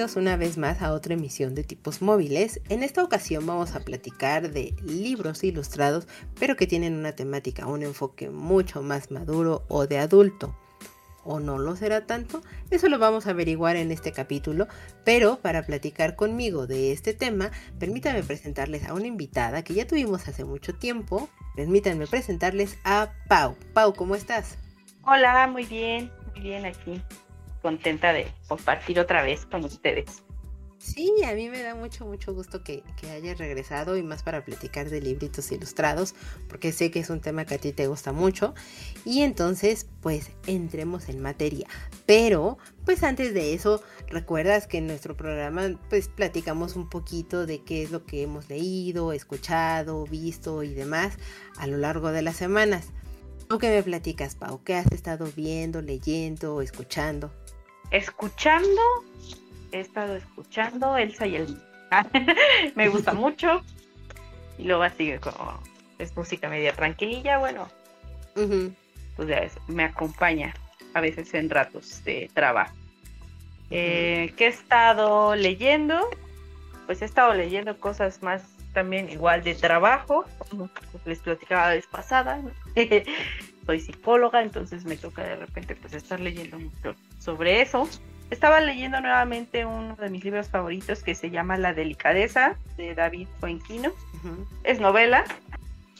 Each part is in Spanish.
Bienvenidos una vez más a otra emisión de tipos móviles. En esta ocasión vamos a platicar de libros ilustrados, pero que tienen una temática, un enfoque mucho más maduro o de adulto. ¿O no lo será tanto? Eso lo vamos a averiguar en este capítulo, pero para platicar conmigo de este tema, permítanme presentarles a una invitada que ya tuvimos hace mucho tiempo. Permítanme presentarles a Pau. Pau, ¿cómo estás? Hola, muy bien, muy bien aquí contenta de compartir otra vez con ustedes. Sí, a mí me da mucho, mucho gusto que, que hayas regresado y más para platicar de libritos ilustrados, porque sé que es un tema que a ti te gusta mucho. Y entonces, pues, entremos en materia. Pero, pues antes de eso, recuerdas que en nuestro programa, pues, platicamos un poquito de qué es lo que hemos leído, escuchado, visto y demás a lo largo de las semanas. ¿Tú qué me platicas, Pau? ¿Qué has estado viendo, leyendo, escuchando? Escuchando, he estado escuchando Elsa y el... me gusta mucho. Y luego así como es música media tranquililla, bueno, pues ya me acompaña a veces en ratos de trabajo. Eh, ¿Qué he estado leyendo? Pues he estado leyendo cosas más también igual de trabajo, como les platicaba la vez pasada. Soy psicóloga, entonces me toca de repente pues estar leyendo mucho sobre eso. Estaba leyendo nuevamente uno de mis libros favoritos que se llama La delicadeza de David Fuenquino. Es novela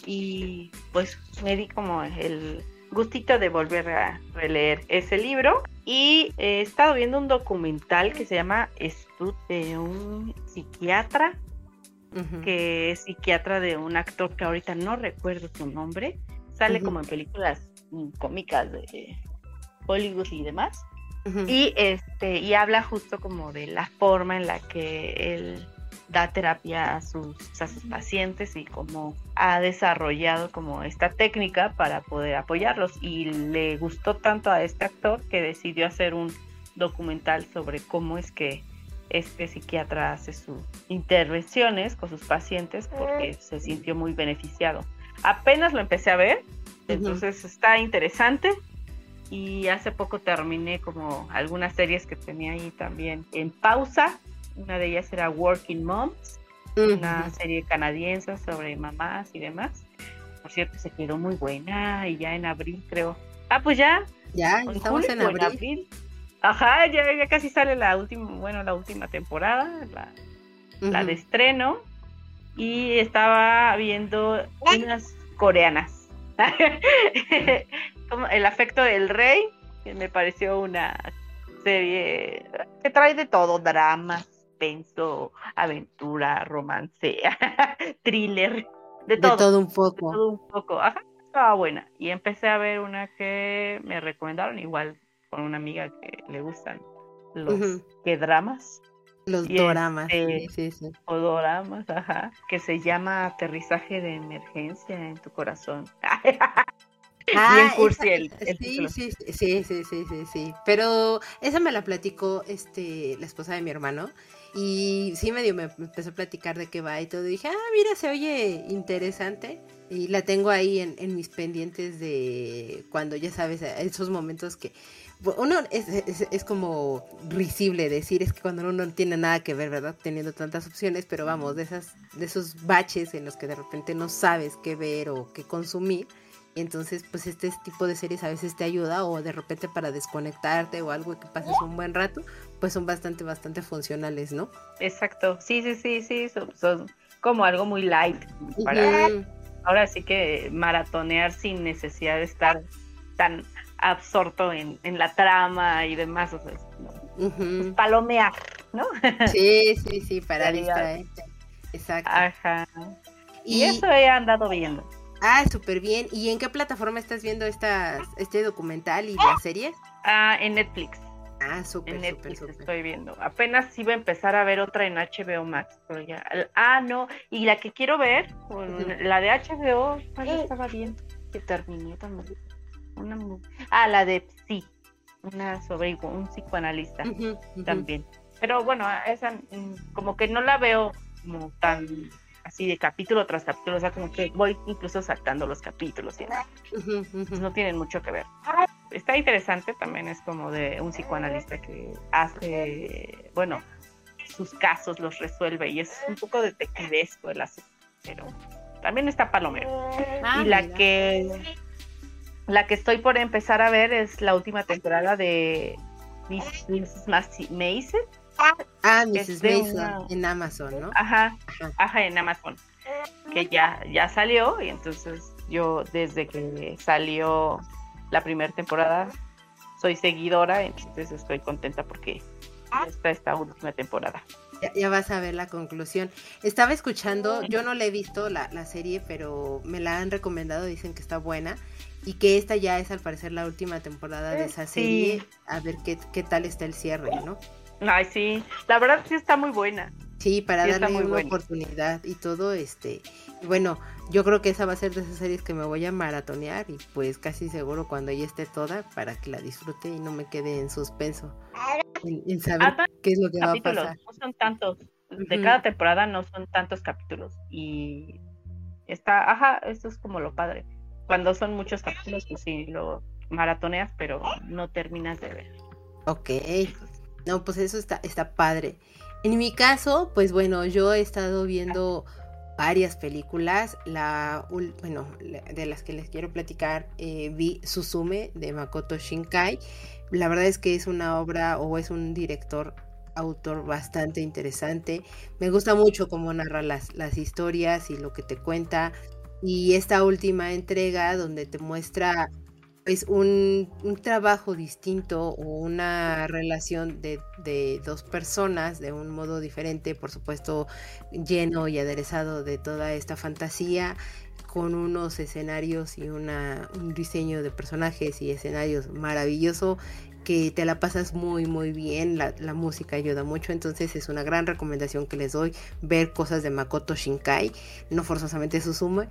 y pues me di como el gustito de volver a releer ese libro y he estado viendo un documental que se llama Estud de un psiquiatra que es psiquiatra de un actor que ahorita no recuerdo su nombre sale como en películas cómicas de Hollywood y demás. Y este, y habla justo como de la forma en la que él da terapia a sus, a sus pacientes y cómo ha desarrollado como esta técnica para poder apoyarlos. Y le gustó tanto a este actor que decidió hacer un documental sobre cómo es que este psiquiatra hace sus intervenciones con sus pacientes porque se sintió muy beneficiado. Apenas lo empecé a ver, entonces está interesante y hace poco terminé como algunas series que tenía ahí también en pausa. Una de ellas era Working Moms, una serie canadiense sobre mamás y demás. Por cierto, se quedó muy buena y ya en abril creo. Ah, pues ya. Ya, estamos en abril. Ajá, ya, ya casi sale la última, bueno, la última temporada, la, la de estreno. Y estaba viendo unas coreanas. como El afecto del rey, que me pareció una serie que trae de todo, drama, suspenso, aventura, romance, thriller, de todo. De todo un poco. De todo un poco, ajá, estaba buena. Y empecé a ver una que me recomendaron, igual con una amiga que le gustan los que dramas. Los doramas, este, sí, sí, O doramas, ajá, que se llama Aterrizaje de Emergencia en tu corazón. Ah, sí, sí, sí, sí, sí, sí, sí, Pero esa me la platicó este, la esposa de mi hermano. Y sí, medio me, empezó a platicar de qué va y todo. Y dije, ah, mira, se oye interesante. Y la tengo ahí en, en mis pendientes de cuando ya sabes, esos momentos que uno es, es, es, como risible decir, es que cuando uno no tiene nada que ver, ¿verdad? Teniendo tantas opciones, pero vamos, de, esas, de esos baches en los que de repente no sabes qué ver o qué consumir entonces, pues este tipo de series a veces te ayuda o de repente para desconectarte o algo que pases un buen rato, pues son bastante, bastante funcionales, ¿no? Exacto, sí, sí, sí, sí, son, como algo muy light para ahora sí que maratonear sin necesidad de estar tan absorto en, la trama y demás, o sea, pues, palomear, ¿no? Sí, sí, sí, para distraerte. Exacto. Ajá. y eso he andado viendo. Ah, súper bien. ¿Y en qué plataforma estás viendo estas, este documental y las series? Ah, en Netflix. Ah, súper, en Netflix estoy viendo. Apenas iba a empezar a ver otra en HBO Max, pero ya. Ah, no. Y la que quiero ver, la de HBO, estaba bien? Que terminé también. Una, ah, la de sí, una sobre un psicoanalista también. Pero bueno, esa mm, como que no la veo como tan así de capítulo tras capítulo, o sea, como que voy incluso saltando los capítulos y no tienen mucho que ver. Está interesante, también es como de un psicoanalista que hace, bueno, sus casos los resuelve y es un poco detectivesco el asunto, pero también está Palomero. Ah, y la que la que estoy por empezar a ver es la última temporada de Miss, Mason Ah, Mrs. Mason en Amazon, ¿no? Ajá, ajá, en Amazon. Que ya, ya salió y entonces yo desde que salió la primera temporada soy seguidora, entonces estoy contenta porque está esta última temporada. Ya, vas a ver la conclusión. Estaba escuchando, yo no le he visto la, la, serie, pero me la han recomendado, dicen que está buena y que esta ya es al parecer la última temporada de esa serie. A ver qué, qué tal está el cierre, ¿no? Ay, sí, la verdad sí está muy buena. Sí, para darle una oportunidad y todo, este, bueno, yo creo que esa va a ser de esas series que me voy a maratonear y pues casi seguro cuando ya esté toda para que la disfrute y no me quede en suspenso en, saber qué es lo que va a pasar. No son tantos, de cada temporada no son tantos capítulos y está, ajá, esto es como lo padre. Cuando son muchos capítulos, pues sí, lo maratoneas, pero no terminas de ver. Ok, no, pues eso está, está padre. En mi caso, pues bueno, yo he estado viendo varias películas. La, bueno, de las que les quiero platicar, eh, vi Suzume de Makoto Shinkai. La verdad es que es una obra o es un director autor bastante interesante. Me gusta mucho cómo narra las, las historias y lo que te cuenta. Y esta última entrega donde te muestra es un, trabajo distinto o una relación de, dos personas de un modo diferente, por supuesto lleno y aderezado de toda esta fantasía, con unos escenarios y una, un diseño de personajes y escenarios maravilloso que te la pasas muy muy bien, la, música ayuda mucho, entonces es una gran recomendación que les doy ver cosas de Makoto Shinkai, no forzosamente Suzume,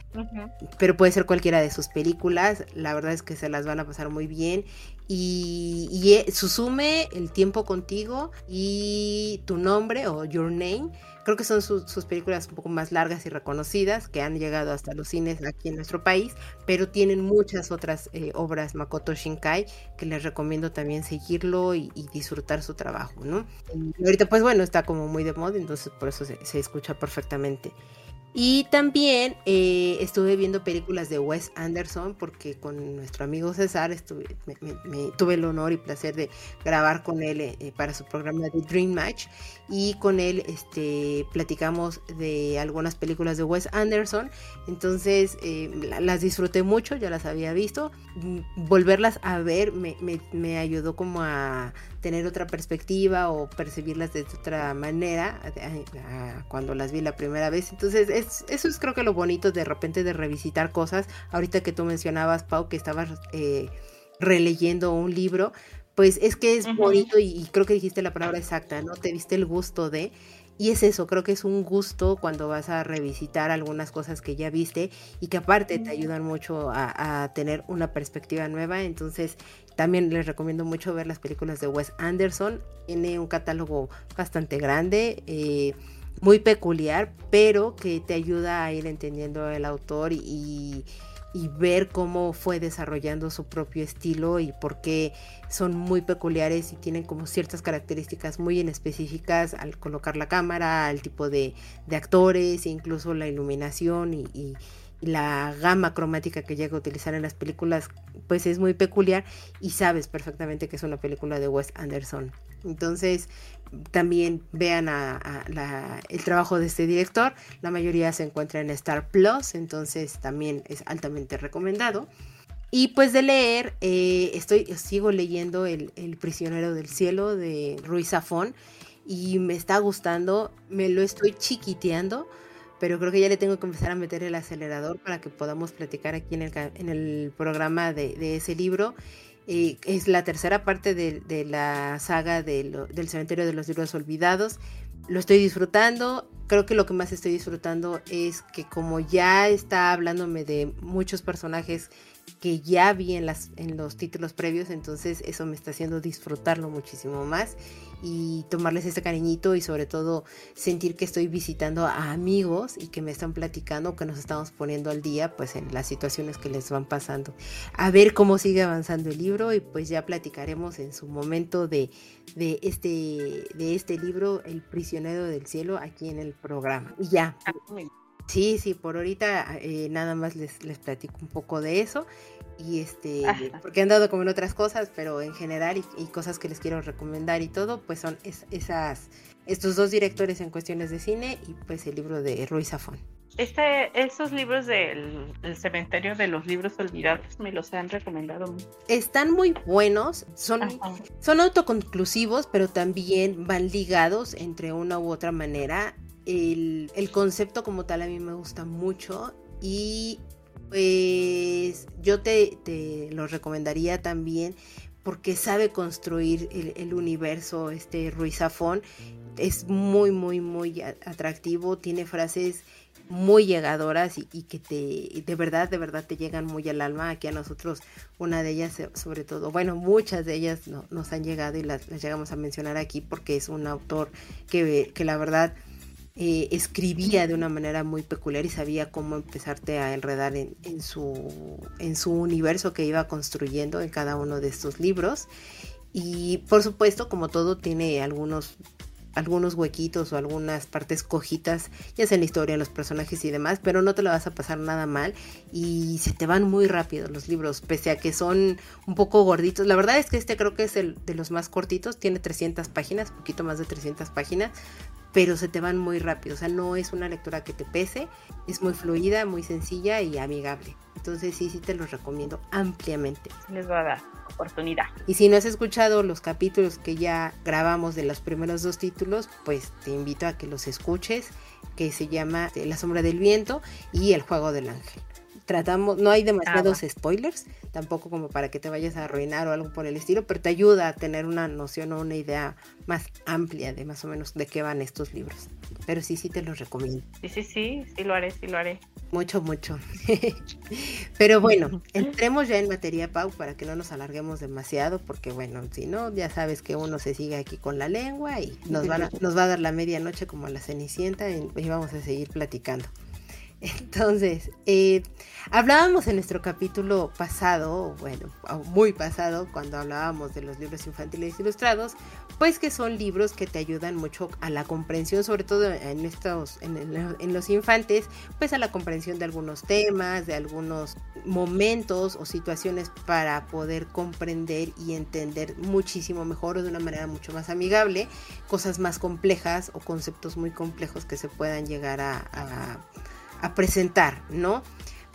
pero puede ser cualquiera de sus películas, la verdad es que se las van a pasar muy bien y, y eh, Suzume, El tiempo contigo y Tu nombre o Your Name Creo que son sus, películas un poco más largas y reconocidas que han llegado hasta los cines aquí en nuestro país, pero tienen muchas otras eh, obras Makoto Shinkai que les recomiendo también seguirlo y, disfrutar su trabajo, ¿no? Y ahorita pues bueno, está como muy de moda, entonces por eso se, se escucha perfectamente. Y también eh, estuve viendo películas de Wes Anderson porque con nuestro amigo César estuve, me, tuve el honor y placer de grabar con él eh, eh, para su programa de Dream Match y con él este, platicamos de algunas películas de Wes Anderson. Entonces las disfruté mucho, ya las había visto. Volverlas a ver me, me ayudó como a tener otra perspectiva o percibirlas de otra manera cuando las vi la primera vez. Entonces, eso es creo que lo bonito de repente de revisitar cosas. Ahorita que tú mencionabas, Pau, que estabas eh, releyendo un libro, pues es que es bonito y, creo que dijiste la palabra exacta, ¿no? Te diste el gusto de... Y es eso, creo que es un gusto cuando vas a revisitar algunas cosas que ya viste y que aparte te ayudan mucho a, a, tener una perspectiva nueva. Entonces, también les recomiendo mucho ver las películas de Wes Anderson. Tiene un catálogo bastante grande, eh, muy peculiar, pero que te ayuda a ir entendiendo el autor y, ver cómo fue desarrollando su propio estilo y por qué son muy peculiares y tienen como ciertas características muy en específicas al colocar la cámara, al tipo de, actores e incluso la iluminación y la gama cromática que llega a utilizar en las películas pues es muy peculiar y sabes perfectamente que es una película de Wes Anderson. Entonces también vean el trabajo de este director, la mayoría se encuentra en Star Plus, entonces también es altamente recomendado. Y pues de leer, eh, estoy, sigo leyendo el, el, Prisionero del Cielo de Ruiz Zafón y me está gustando, me lo estoy chiquiteando pero creo que ya le tengo que empezar a meter el acelerador para que podamos platicar aquí en el, en el programa de, ese libro. Eh, es la tercera parte de, la saga del cementerio de los libros olvidados. Lo estoy disfrutando. Creo que lo que más estoy disfrutando es que como ya está hablándome de muchos personajes que ya vi en, las, en los títulos previos, entonces eso me está haciendo disfrutarlo muchísimo más y tomarles ese cariñito y sobre todo sentir que estoy visitando a amigos y que me están platicando, que nos estamos poniendo al día pues en las situaciones que les van pasando. A ver cómo sigue avanzando el libro y pues ya platicaremos en su momento de, de, este, de este libro, El prisionero del cielo, aquí en el programa. Y ya. Ah, Sí, sí, por ahorita eh, nada más les, les platico un poco de eso y este porque han dado como en otras cosas pero en general y, cosas que les quiero recomendar y todo pues son esas estos dos directores en cuestiones de cine y pues el libro de Ruiz Zafón este, esos libros del cementerio de los libros olvidados me los han recomendado. Están muy buenos, son, son autoconclusivos, pero también van ligados entre una u otra manera el, concepto como tal a mí me gusta mucho y pues yo te, lo recomendaría también porque sabe construir el, universo este Ruizafón. Es muy, muy, muy atractivo, tiene frases muy llegadoras y, que te, de verdad, de verdad te llegan muy al alma. Aquí a nosotros, una de ellas, sobre todo, bueno, muchas de ellas no, nos han llegado y las, las, llegamos a mencionar aquí porque es un autor que, que la verdad eh, escribía de una manera muy peculiar y sabía cómo empezarte a enredar en, su, en su universo que iba construyendo en cada uno de estos libros. Y por supuesto, como todo, tiene algunos algunos huequitos o algunas partes cojitas, ya sea en la historia, en los personajes y demás, pero no te lo vas a pasar nada mal y se te van muy rápido los libros, pese a que son un poco gorditos. La verdad es que este creo que es el de los más cortitos, tiene 300 páginas, poquito más de 300 páginas, pero se te van muy rápido. O sea, no es una lectura que te pese, es muy fluida, muy sencilla y amigable. Entonces sí, sí te los recomiendo ampliamente. Les va a dar oportunidad. Y si no has escuchado los capítulos que ya grabamos de los primeros dos títulos, pues te invito a que los escuches, que se llama La sombra del viento y El juego del ángel tratamos, no hay demasiados spoilers, tampoco como para que te vayas a arruinar o algo por el estilo, pero te ayuda a tener una noción o una idea más amplia de más o menos de qué van estos libros. Pero sí, sí te los recomiendo. Sí, sí, sí, sí lo haré, sí lo haré. Mucho, mucho. pero bueno, entremos ya en materia, Pau, para que no nos alarguemos demasiado, porque bueno, si no, ya sabes que uno se sigue aquí con la lengua y nos, nos va a dar la medianoche como a la cenicienta y vamos a seguir platicando. Entonces, eh, hablábamos en nuestro capítulo pasado, bueno, muy pasado, cuando hablábamos de los libros infantiles ilustrados, pues que son libros que te ayudan mucho a la comprensión, sobre todo en estos, en, los infantes, pues a la comprensión de algunos temas, de algunos momentos o situaciones para poder comprender y entender muchísimo mejor o de una manera mucho más amigable cosas más complejas o conceptos muy complejos que se puedan llegar a a presentar, ¿no?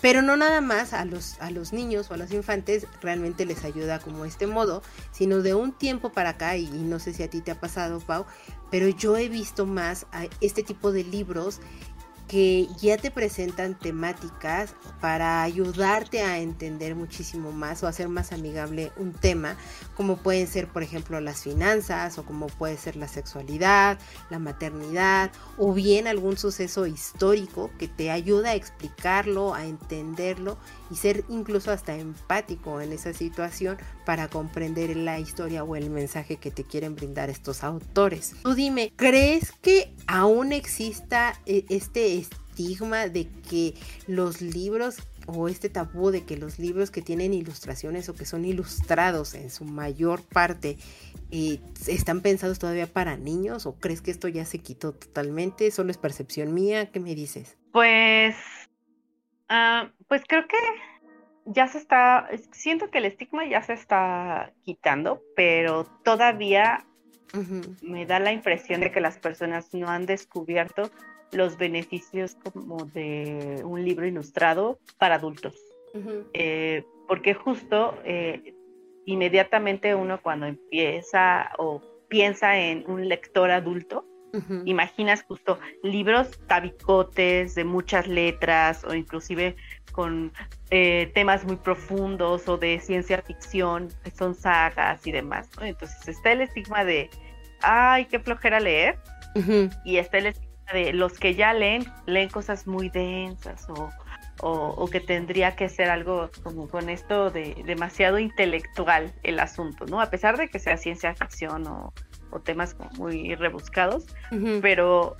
Pero no nada más a los, a los niños o a los infantes realmente les ayuda como este modo, sino de un tiempo para acá, y, no sé si a ti te ha pasado, Pau, pero yo he visto más a este tipo de libros que ya te presentan temáticas para ayudarte a entender muchísimo más o hacer más amigable un tema, como pueden ser, por ejemplo, las finanzas o como puede ser la sexualidad, la maternidad o bien algún suceso histórico que te ayuda a explicarlo, a entenderlo y ser incluso hasta empático en esa situación para comprender la historia o el mensaje que te quieren brindar estos autores. Tú dime, ¿crees que aún exista eh, este estigma de que los libros o este tabú de que los libros que tienen ilustraciones o que son ilustrados en su mayor parte eh, están pensados todavía para niños o crees que esto ya se quitó totalmente? ¿Solo es percepción mía? ¿Qué me dices? Pues Ah, pues creo que ya se está, siento que el estigma ya se está quitando, pero todavía me da la impresión de que las personas no han descubierto los beneficios como de un libro ilustrado para adultos. Eh, porque justo eh, inmediatamente uno cuando empieza o piensa en un lector adulto, imaginas justo libros tabicotes de muchas letras o inclusive con eh, temas muy profundos o de ciencia ficción, que son sagas y demás. Entonces está el estigma de, ay, qué flojera leer, y está el estigma de los que ya leen, leen cosas muy densas o, o, que tendría que ser algo como con esto de demasiado intelectual el asunto, ¿no? A pesar de que sea ciencia ficción o, temas muy rebuscados, pero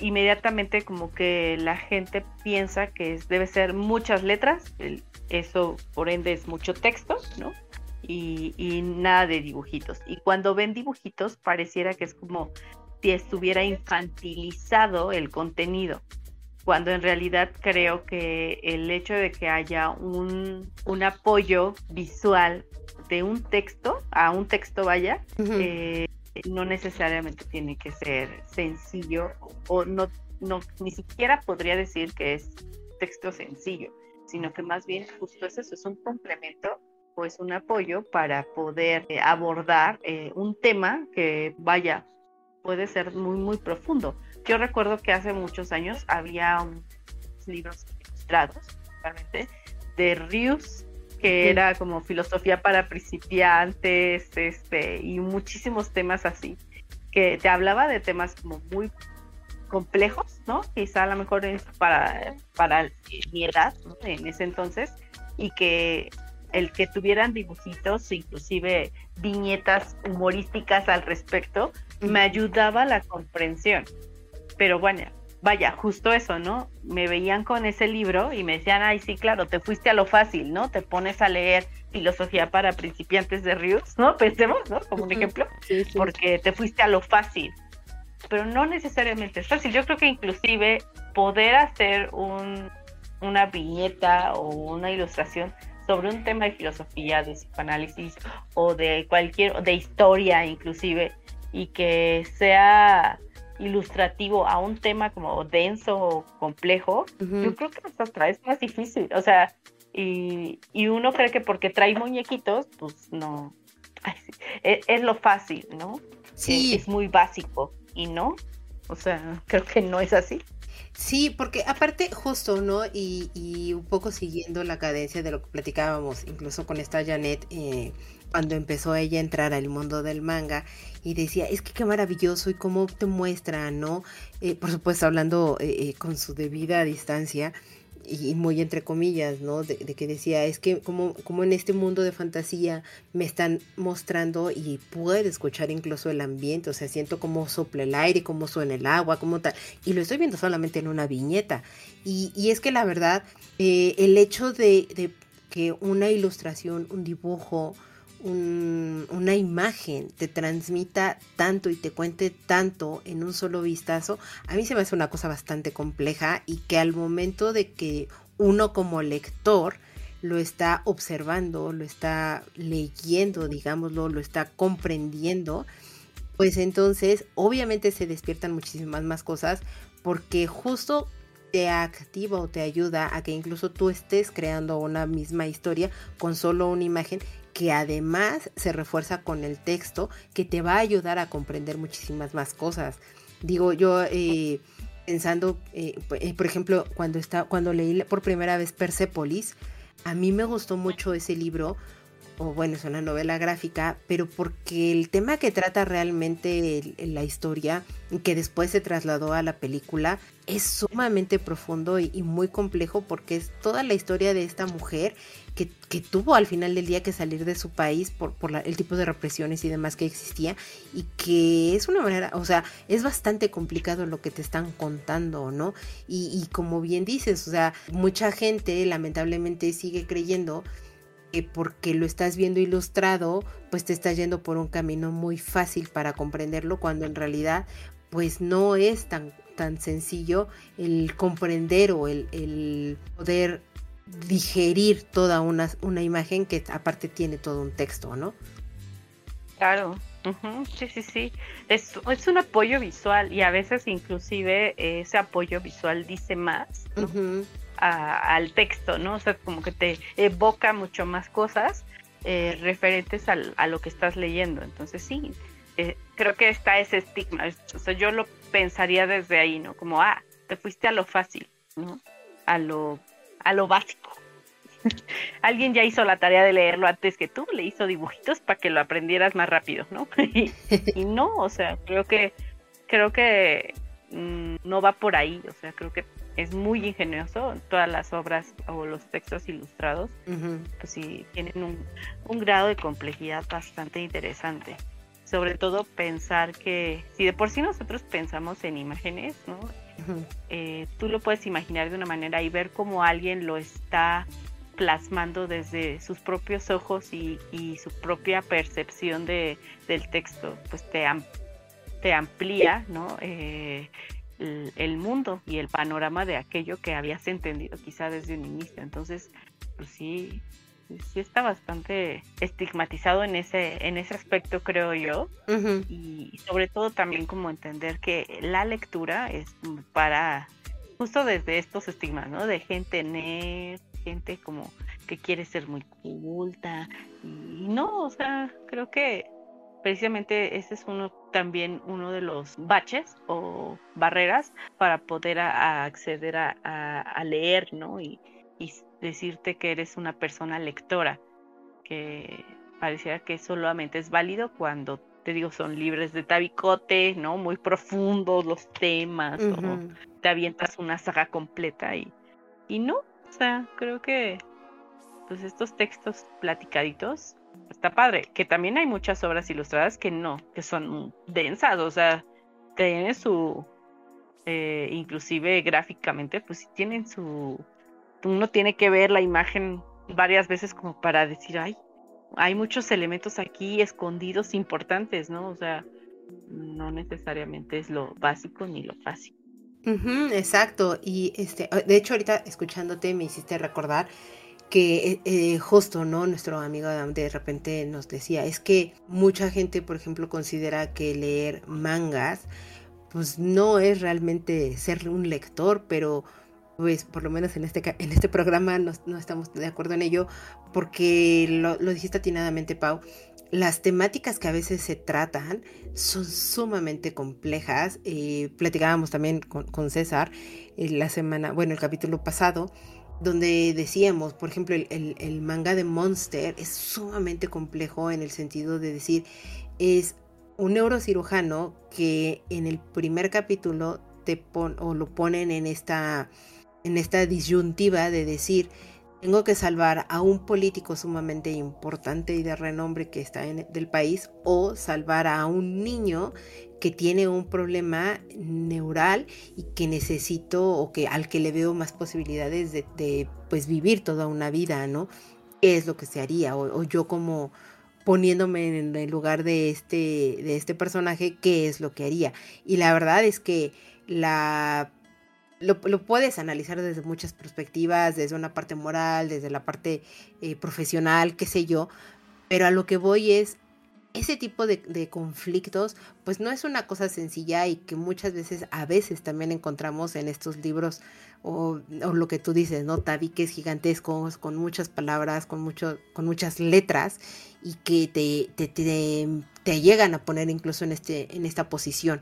inmediatamente como que la gente piensa que debe ser muchas letras, eso por ende es mucho texto, ¿no? Y, y, nada de dibujitos. Y cuando ven dibujitos pareciera que es como si estuviera infantilizado el contenido cuando en realidad creo que el hecho de que haya un, apoyo visual de un texto, a un texto vaya, eh, no necesariamente tiene que ser sencillo o no, no, ni siquiera podría decir que es texto sencillo, sino que más bien justo es eso, es un complemento o es un apoyo para poder eh, abordar eh, un tema que vaya, puede ser muy, muy profundo. Yo recuerdo que hace muchos años había libros ilustrados, realmente, de Rius, que era como filosofía para principiantes, este, y muchísimos temas así, que te hablaba de temas como muy complejos, ¿no? Quizá a lo mejor es para, para mi edad, En ese entonces, y que el que tuvieran dibujitos, inclusive viñetas humorísticas al respecto, me ayudaba a la comprensión pero bueno, vaya, justo eso, ¿no? Me veían con ese libro y me decían, ay, sí, claro, te fuiste a lo fácil, ¿no? Te pones a leer filosofía para principiantes de Ríos, ¿no? Pensemos, ¿no? Como un ejemplo, porque te fuiste a lo fácil. Pero no necesariamente es fácil. Yo creo que inclusive poder hacer un, una viñeta o una ilustración sobre un tema de filosofía, de psicoanálisis o de cualquier, de historia inclusive, y que sea ilustrativo a un tema como denso o complejo, yo creo que hasta es más difícil. O sea, y, uno cree que porque trae muñequitos, pues no. E, es, lo fácil, ¿no? Sí. Es, muy básico. Y no. O sea, creo que no es así. Sí, porque aparte, justo, ¿no? Y, y, un poco siguiendo la cadencia de lo que platicábamos, incluso con esta Janet, eh, cuando empezó ella a entrar al mundo del manga y decía, es que qué maravilloso y cómo te muestra, ¿no? Eh, por supuesto, hablando eh, eh, con su debida distancia y muy entre comillas, ¿no? De, que decía, es que como, como en este mundo de fantasía me están mostrando y puedo escuchar incluso el ambiente, o sea, siento cómo sopla el aire, cómo suena el agua, cómo tal, y lo estoy viendo solamente en una viñeta. Y, y es que la verdad, el hecho de, de que una ilustración, un dibujo, una imagen te transmita tanto y te cuente tanto en un solo vistazo, a mí se me hace una cosa bastante compleja y que al momento de que uno como lector lo está observando, lo está leyendo, digámoslo, lo está comprendiendo, pues entonces obviamente se despiertan muchísimas más cosas porque justo te activa o te ayuda a que incluso tú estés creando una misma historia con solo una imagen que además se refuerza con el texto que te va a ayudar a comprender muchísimas más cosas. Digo, yo eh, pensando, eh, eh, por ejemplo, cuando, está, cuando leí por primera vez Persepolis, a mí me gustó mucho ese libro o bueno, es una novela gráfica, pero porque el tema que trata realmente la historia, que después se trasladó a la película, es sumamente profundo y, muy complejo porque es toda la historia de esta mujer que, tuvo al final del día que salir de su país por, por el tipo de represiones y demás que existía y que es una manera, o sea, es bastante complicado lo que te están contando, ¿no? Y, y como bien dices, o sea, mucha gente lamentablemente sigue creyendo porque lo estás viendo ilustrado, pues te estás yendo por un camino muy fácil para comprenderlo, cuando en realidad pues no es tan, tan sencillo el comprender o el, poder digerir toda una, una, imagen que aparte tiene todo un texto, ¿no? Claro, sí, sí, sí. Es, es, un apoyo visual y a veces inclusive ese apoyo visual dice más al texto, ¿no? O sea, como que te evoca mucho más cosas eh, referentes a lo que estás leyendo. Entonces sí, eh, creo que está ese estigma. O sea, yo lo pensaría desde ahí, ¿no? Como, ah, te fuiste a lo fácil, ¿no? A lo, a lo básico. Alguien ya hizo la tarea de leerlo antes que tú, le hizo dibujitos para que lo aprendieras más rápido, ¿no? y, no, o sea, creo que, creo que mm, no va por ahí, o sea, creo que es muy ingenioso. Todas las obras o los textos ilustrados, pues sí, tienen un, un, grado de complejidad bastante interesante. Sobre todo pensar que, si de por sí nosotros pensamos en imágenes, ¿no? Eh, tú lo puedes imaginar de una manera y ver cómo alguien lo está plasmando desde sus propios ojos y, y su propia percepción de, del texto, pues te, te amplía, ¿no? Eh, el, mundo y el panorama de aquello que habías entendido quizá desde un inicio. Entonces, pues sí, sí está bastante estigmatizado en ese, en ese aspecto, creo yo. Y sobre todo también como entender que la lectura es para, justo desde estos estigmas, ¿no? De gente nerd, gente como que quiere ser muy culta. Y no, o sea, creo que precisamente ese es uno también uno de los baches o barreras para poder acceder a, leer, ¿no? Y, decirte que eres una persona lectora, que pareciera que solamente es válido cuando te digo, son libres de tabicote, ¿no? Muy profundos los temas, o te avientas una saga completa y, y no, o sea, creo que pues estos textos platicaditos está padre. Que también hay muchas obras ilustradas que no, que son densas, o sea, tienen su, eh, inclusive gráficamente, pues sí tienen su, uno tiene que ver la imagen varias veces como para decir, ay, hay muchos elementos aquí escondidos importantes, ¿no? O sea, no necesariamente es lo básico ni lo fácil. exacto, y este, de hecho ahorita escuchándote me hiciste recordar que eh, eh, justo, ¿no? Nuestro amigo de repente nos decía, es que mucha gente, por ejemplo, considera que leer mangas, pues no es realmente ser un lector, pero pues por lo menos en este, en este programa no, estamos de acuerdo en ello, porque lo, dijiste atinadamente, Pau, las temáticas que a veces se tratan son sumamente complejas. Eh, platicábamos también con, con César la semana, bueno, el capítulo pasado, donde decíamos, por ejemplo, el, manga de Monster es sumamente complejo en el sentido de decir, es un neurocirujano que en el primer capítulo te pon, o lo ponen en esta, en esta disyuntiva de decir, tengo que salvar a un político sumamente importante y de renombre que está en el país o salvar a un niño que tiene un problema neural y que necesito o que al que le veo más posibilidades de, pues vivir toda una vida, ¿no? ¿Qué es lo que se haría? O, yo como poniéndome en el lugar de este, de este personaje, ¿qué es lo que haría? Y la verdad es que la lo, puedes analizar desde muchas perspectivas, desde una parte moral, desde la parte eh, profesional, qué sé yo, pero a lo que voy es, ese tipo de, conflictos, pues no es una cosa sencilla y que muchas veces, a veces también encontramos en estos libros o, lo que tú dices, ¿no? Tabiques gigantescos, con muchas palabras, con, mucho, con muchas letras y que te, te, te, te llegan a poner incluso en, este, en esta posición.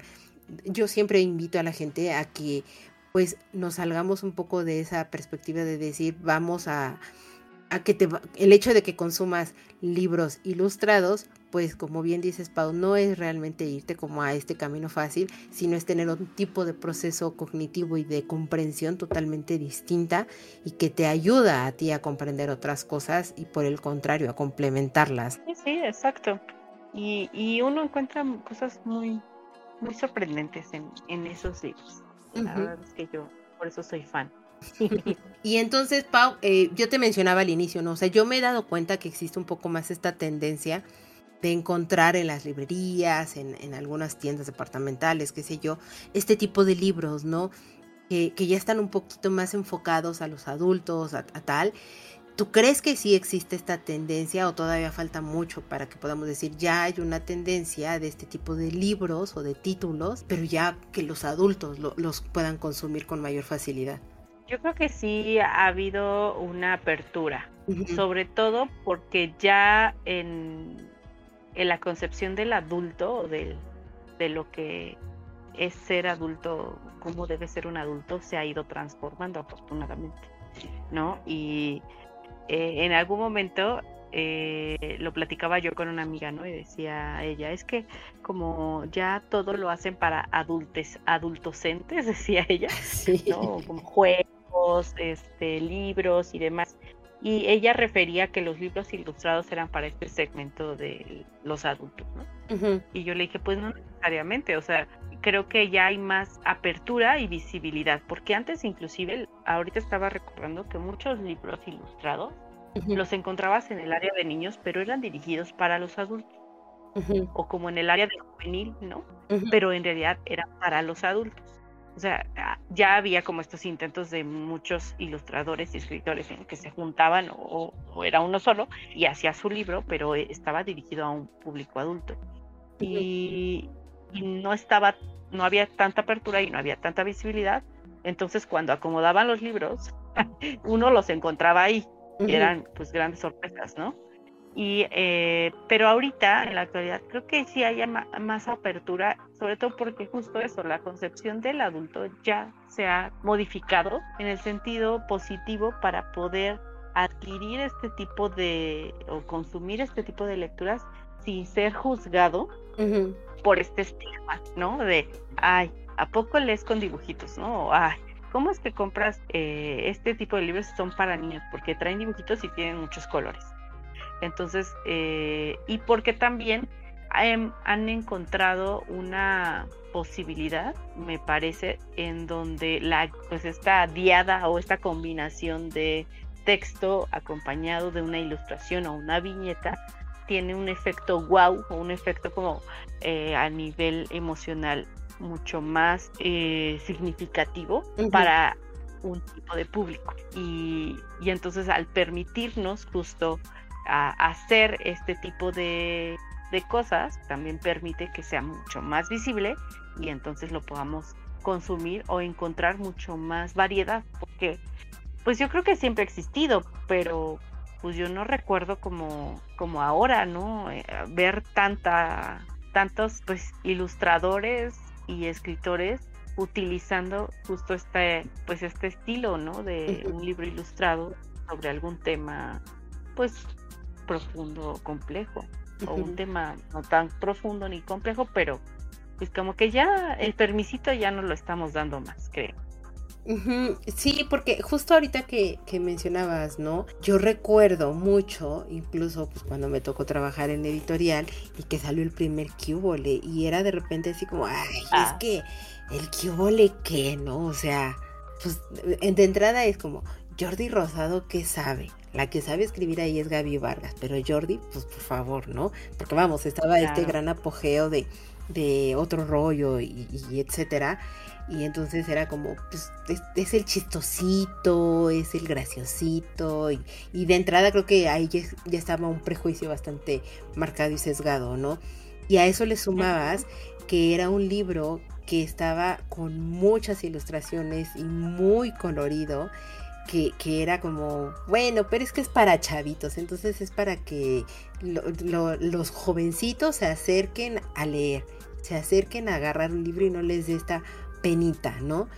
Yo siempre invito a la gente a que pues nos salgamos un poco de esa perspectiva de decir vamos a, a que te el hecho de que consumas libros ilustrados pues como bien dices Pau no es realmente irte como a este camino fácil sino es tener un tipo de proceso cognitivo y de comprensión totalmente distinta y que te ayuda a ti a comprender otras cosas y por el contrario a complementarlas sí sí exacto y, y uno encuentra cosas muy muy sorprendentes en, en esos libros la verdad es que yo por eso soy fan. y entonces, Pau, eh, yo te mencionaba al inicio, ¿no? O sea, yo me he dado cuenta que existe un poco más esta tendencia de encontrar en las librerías, en, algunas tiendas departamentales, qué sé yo, este tipo de libros, ¿no? Que, que ya están un poquito más enfocados a los adultos, a tal. ¿Tú crees que sí existe esta tendencia o todavía falta mucho para que podamos decir ya hay una tendencia de este tipo de libros o de títulos, pero ya que los adultos los puedan consumir con mayor facilidad? Yo creo que sí ha habido una apertura, sobre todo porque ya en, en, la concepción del adulto o del, de lo que es ser adulto, cómo debe ser un adulto, se ha ido transformando afortunadamente, ¿no? Y eh, en algún momento eh, lo platicaba yo con una amiga, ¿no? Y decía ella, es que como ya todo lo hacen para adultos, adultocentes, decía ella, ¿no? Como juegos, este, libros y demás. Y ella refería que los libros ilustrados eran para este segmento de los adultos, ¿no? Y yo le dije, pues no necesariamente, o sea, creo que ya hay más apertura y visibilidad, porque antes inclusive, ahorita estaba recordando que muchos libros ilustrados los encontrabas en el área de niños, pero eran dirigidos para los adultos. O como en el área de juvenil, ¿no? Pero en realidad eran para los adultos. O sea, ah, ya había como estos intentos de muchos ilustradores y escritores que se juntaban o, era uno solo y hacía su libro, pero eh, estaba dirigido a un público adulto. Y, y no estaba, no había tanta apertura y no había tanta visibilidad. Entonces, cuando acomodaban los libros, uno los encontraba ahí eran pues grandes sorpresas, ¿no? Y, eh, pero ahorita, en la actualidad, creo que sí hay más apertura, sobre todo porque justo eso, la concepción del adulto ya se ha modificado en el sentido positivo para poder adquirir este tipo de, o consumir este tipo de lecturas sin ser juzgado por este estigma, ¿no? De, ay, ¿a poco lees con dibujitos, no? Ay, ¿cómo es que compras eh, este tipo de libros son para niños? Porque traen dibujitos y tienen muchos colores. Entonces, eh, y porque también han encontrado una posibilidad, me parece, en donde la, pues esta diada o esta combinación de texto acompañado de una ilustración o una viñeta tiene un efecto wow o un efecto como eh, a nivel emocional mucho más eh, significativo para un tipo de público. Y, entonces al permitirnos justo hacer este tipo de, cosas, también permite que sea mucho más visible y entonces lo podamos consumir o encontrar mucho más variedad, porque pues yo creo que siempre ha existido, pero pues yo no recuerdo como, como ahora, ¿no? Eh, ver tanta, tantos pues ilustradores y escritores utilizando justo este, pues este estilo, ¿no? De un libro ilustrado sobre algún tema, pues profundo, complejo, o un tema no tan profundo ni complejo, pero pues como que ya el permisito ya no lo estamos dando más, creo. Sí, porque justo ahorita que, mencionabas, ¿no? Yo recuerdo mucho, incluso pues, cuando me tocó trabajar en editorial y que salió el primer Cubole y era de repente así como, ay, es ah. que el Cubole qué, ¿no? O sea, pues de entrada es como, Jordi Rosado, ¿qué sabe? La que sabe escribir ahí es Gaby Vargas, pero Jordi, pues por favor, ¿no? Porque vamos, estaba este gran apogeo de, de otro rollo y, y etcétera. Y entonces era como, pues, es, el chistosito, es el graciosito. Y, de entrada creo que ahí ya, estaba un prejuicio bastante marcado y sesgado, ¿no? Y a eso le sumabas que era un libro que estaba con muchas ilustraciones y muy colorido. Que, era como, bueno, pero es que es para chavitos, entonces es para que los jovencitos se acerquen a leer, se acerquen a agarrar un libro y no les dé esta penita, ¿no?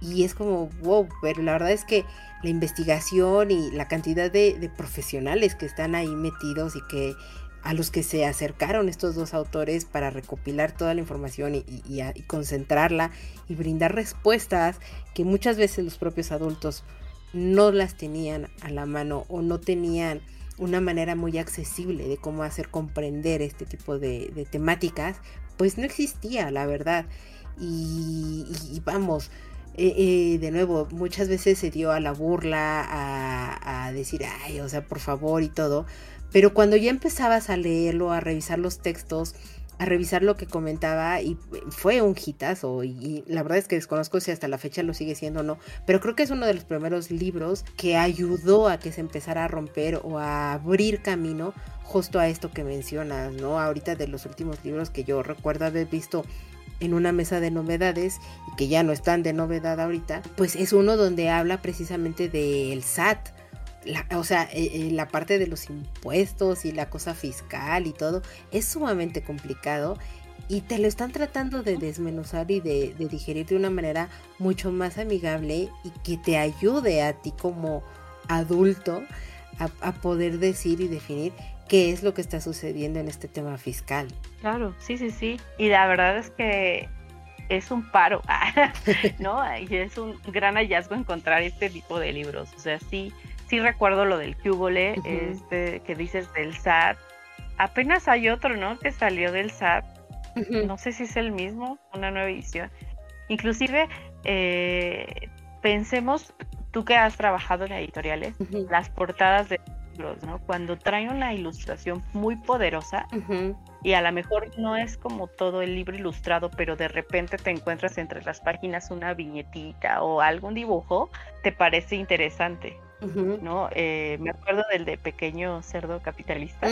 Y es como, wow, pero la verdad es que la investigación y la cantidad de, profesionales que están ahí metidos y que a los que se acercaron estos dos autores para recopilar toda la información y, y, concentrarla y brindar respuestas que muchas veces los propios adultos no las tenían a la mano o no tenían una manera muy accesible de cómo hacer comprender este tipo de, temáticas, pues no existía, la verdad. Y, vamos, eh, eh, de nuevo, muchas veces se dio a la burla, a, a, decir, ay, o sea, por favor y todo, pero cuando ya empezabas a leerlo, a revisar los textos, a revisar lo que comentaba y fue un hitazo y, la verdad es que desconozco si hasta la fecha lo sigue siendo o no, pero creo que es uno de los primeros libros que ayudó a que se empezara a romper o a abrir camino justo a esto que mencionas, ¿no? Ahorita de los últimos libros que yo recuerdo haber visto en una mesa de novedades y que ya no están de novedad ahorita, pues es uno donde habla precisamente del SAT. O sea, eh, eh, la parte de los impuestos y la cosa fiscal y todo es sumamente complicado y te lo están tratando de desmenuzar y de, digerir de una manera mucho más amigable y que te ayude a ti como adulto a, poder decir y definir qué es lo que está sucediendo en este tema fiscal. Claro, sí, sí, sí. Y la verdad es que es un paro, ¿no? Y es un gran hallazgo encontrar este tipo de libros. O sea, sí, sí recuerdo lo del Cúbole, este, que dices del SAT. Apenas hay otro, ¿no? Que salió del SAT. No sé si es el mismo, una nueva edición. Inclusive, eh, pensemos, tú que has trabajado en editoriales, las portadas de libros, ¿no? Cuando traen una ilustración muy poderosa, y a lo mejor no es como todo el libro ilustrado, pero de repente te encuentras entre las páginas una viñetita o algún dibujo, te parece interesante. ¿No? Eh, me acuerdo del de Pequeño Cerdo Capitalista.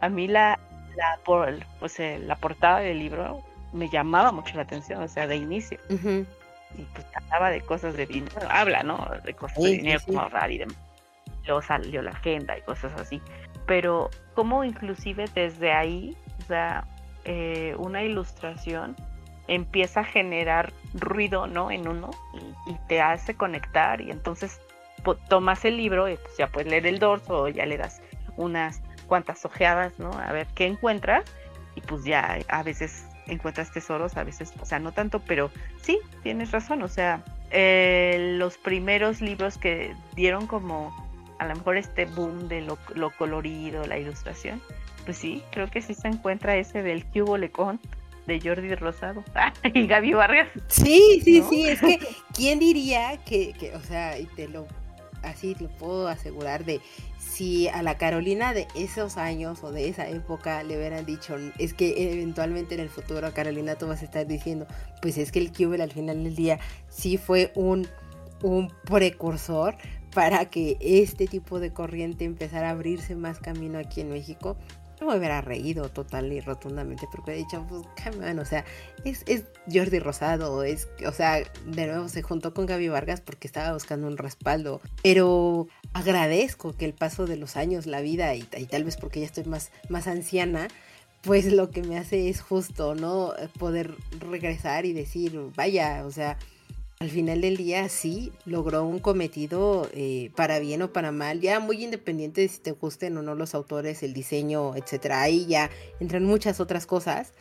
A mí la, la, por, pues, eh, la portada del libro me llamaba mucho la atención, o sea, de inicio. Y pues hablaba de cosas de dinero, habla, ¿no? De cosas de dinero, como ahorrar y demás. Luego salió la agenda y cosas así. Pero como inclusive desde ahí sea, eh, una ilustración empieza a generar ruido, ¿no? En uno y, te hace conectar y entonces tomas el libro y pues, ya puedes leer el dorso o ya le das unas cuantas ojeadas, ¿no? A ver qué encuentras y pues ya a veces encuentras tesoros, a veces, o sea, no tanto, pero sí, tienes razón, o sea, eh, los primeros libros que dieron como a lo mejor este boom de lo, lo colorido, la ilustración, pues sí, creo que sí se encuentra ese del Cubo Lecón de Jordi Rosado y Gaby Vargas. Sí, sí, sí, es que quién diría que, que, o sea, y te lo así lo puedo asegurar de si a la Carolina de esos años o de esa época le hubieran dicho, es que eventualmente en el futuro Carolina tú vas a estar diciendo, pues es que el Cube al final del día sí fue un, un precursor para que este tipo de corriente empezara a abrirse más camino aquí en México me hubiera reído total y rotundamente porque he dicho, pues, o sea, es, es Jordi Rosado, es, o sea, de nuevo se juntó con Gaby Vargas porque estaba buscando un respaldo, pero agradezco que el paso de los años, la vida y, y tal vez porque ya estoy más, más anciana, pues lo que me hace es justo, ¿no? Poder regresar y decir, vaya, o sea, al final del día sí logró un cometido eh, para bien o para mal, ya muy independiente de si te gusten o no los autores, el diseño, etcétera. Ahí ya entran muchas otras cosas,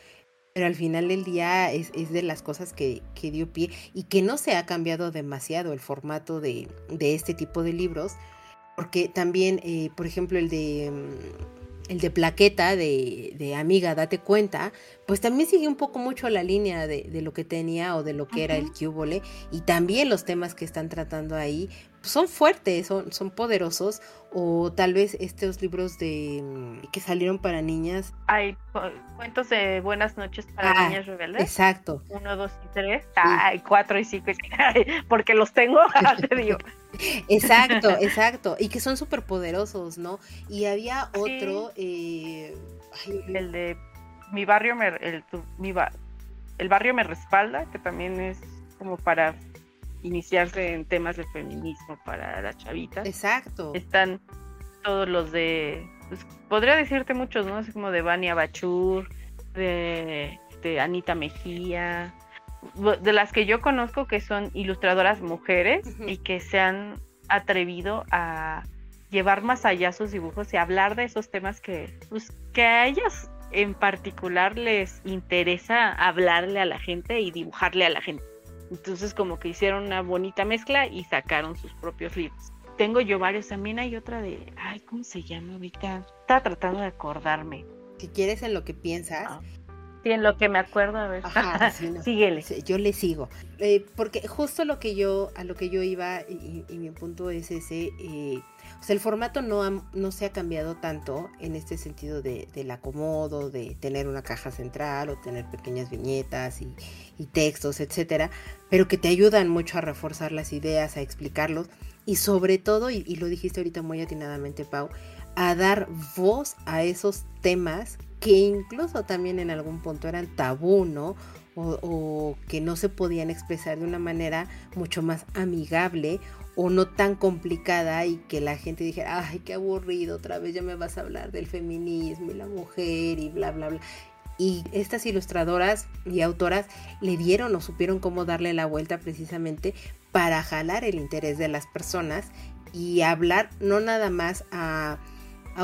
pero al final del día es, de las cosas que, dio pie y que no se ha cambiado demasiado el formato de, este tipo de libros, porque también, eh, por ejemplo, el de mm, el de plaqueta de, de, amiga, date cuenta, pues también sigue un poco mucho la línea de, de lo que tenía o de lo que era el cubole y también los temas que están tratando ahí son fuertes, son, son poderosos o tal vez estos libros de mm, que salieron para niñas. Hay cuentos de buenas noches para ah, niñas rebeldes. Exacto. Uno, dos y tres. Ay, cuatro y cinco porque los tengo, te digo. Exacto, exacto. Y que son súper poderosos, ¿no? Y había otro. Eh, el de mi barrio me el, mi el barrio me respalda, que también es como para iniciarse en temas de feminismo para las chavitas. Exacto. Están todos los de, pues, podría decirte muchos, ¿no? Así como de Vania Bachur, de, de Anita Mejía, de las que yo conozco que son ilustradoras mujeres y que se han atrevido a llevar más allá sus dibujos y hablar de esos temas que, pues, que a ellas en particular les interesa hablarle a la gente y dibujarle a la gente. Entonces como que hicieron una bonita mezcla y sacaron sus propios libros. Tengo yo varios, también hay otra de, ay, ¿cómo se llama ahorita? Estaba tratando de acordarme. Si quieres en lo que piensas, ah en lo que me acuerdo, a ver. Síguele. Yo le sigo. Eh, porque justo lo que yo, a lo que yo iba, y, mi punto es ese, eh, sea, el formato no, no se ha cambiado tanto en este sentido de, del acomodo, de tener una caja central o tener pequeñas viñetas y, textos, etcétera, pero que te ayudan mucho a reforzar las ideas, a explicarlos y sobre todo, y, y lo dijiste ahorita muy atinadamente, Pau, a dar voz a esos temas que incluso también en algún punto eran tabú, ¿no? O, que no se podían expresar de una manera mucho más amigable o no tan complicada y que la gente dijera, ay, qué aburrido, otra vez ya me vas a hablar del feminismo y la mujer y bla, bla, bla. Y estas ilustradoras y autoras le dieron o supieron cómo darle la vuelta precisamente para jalar el interés de las personas y hablar no nada más a,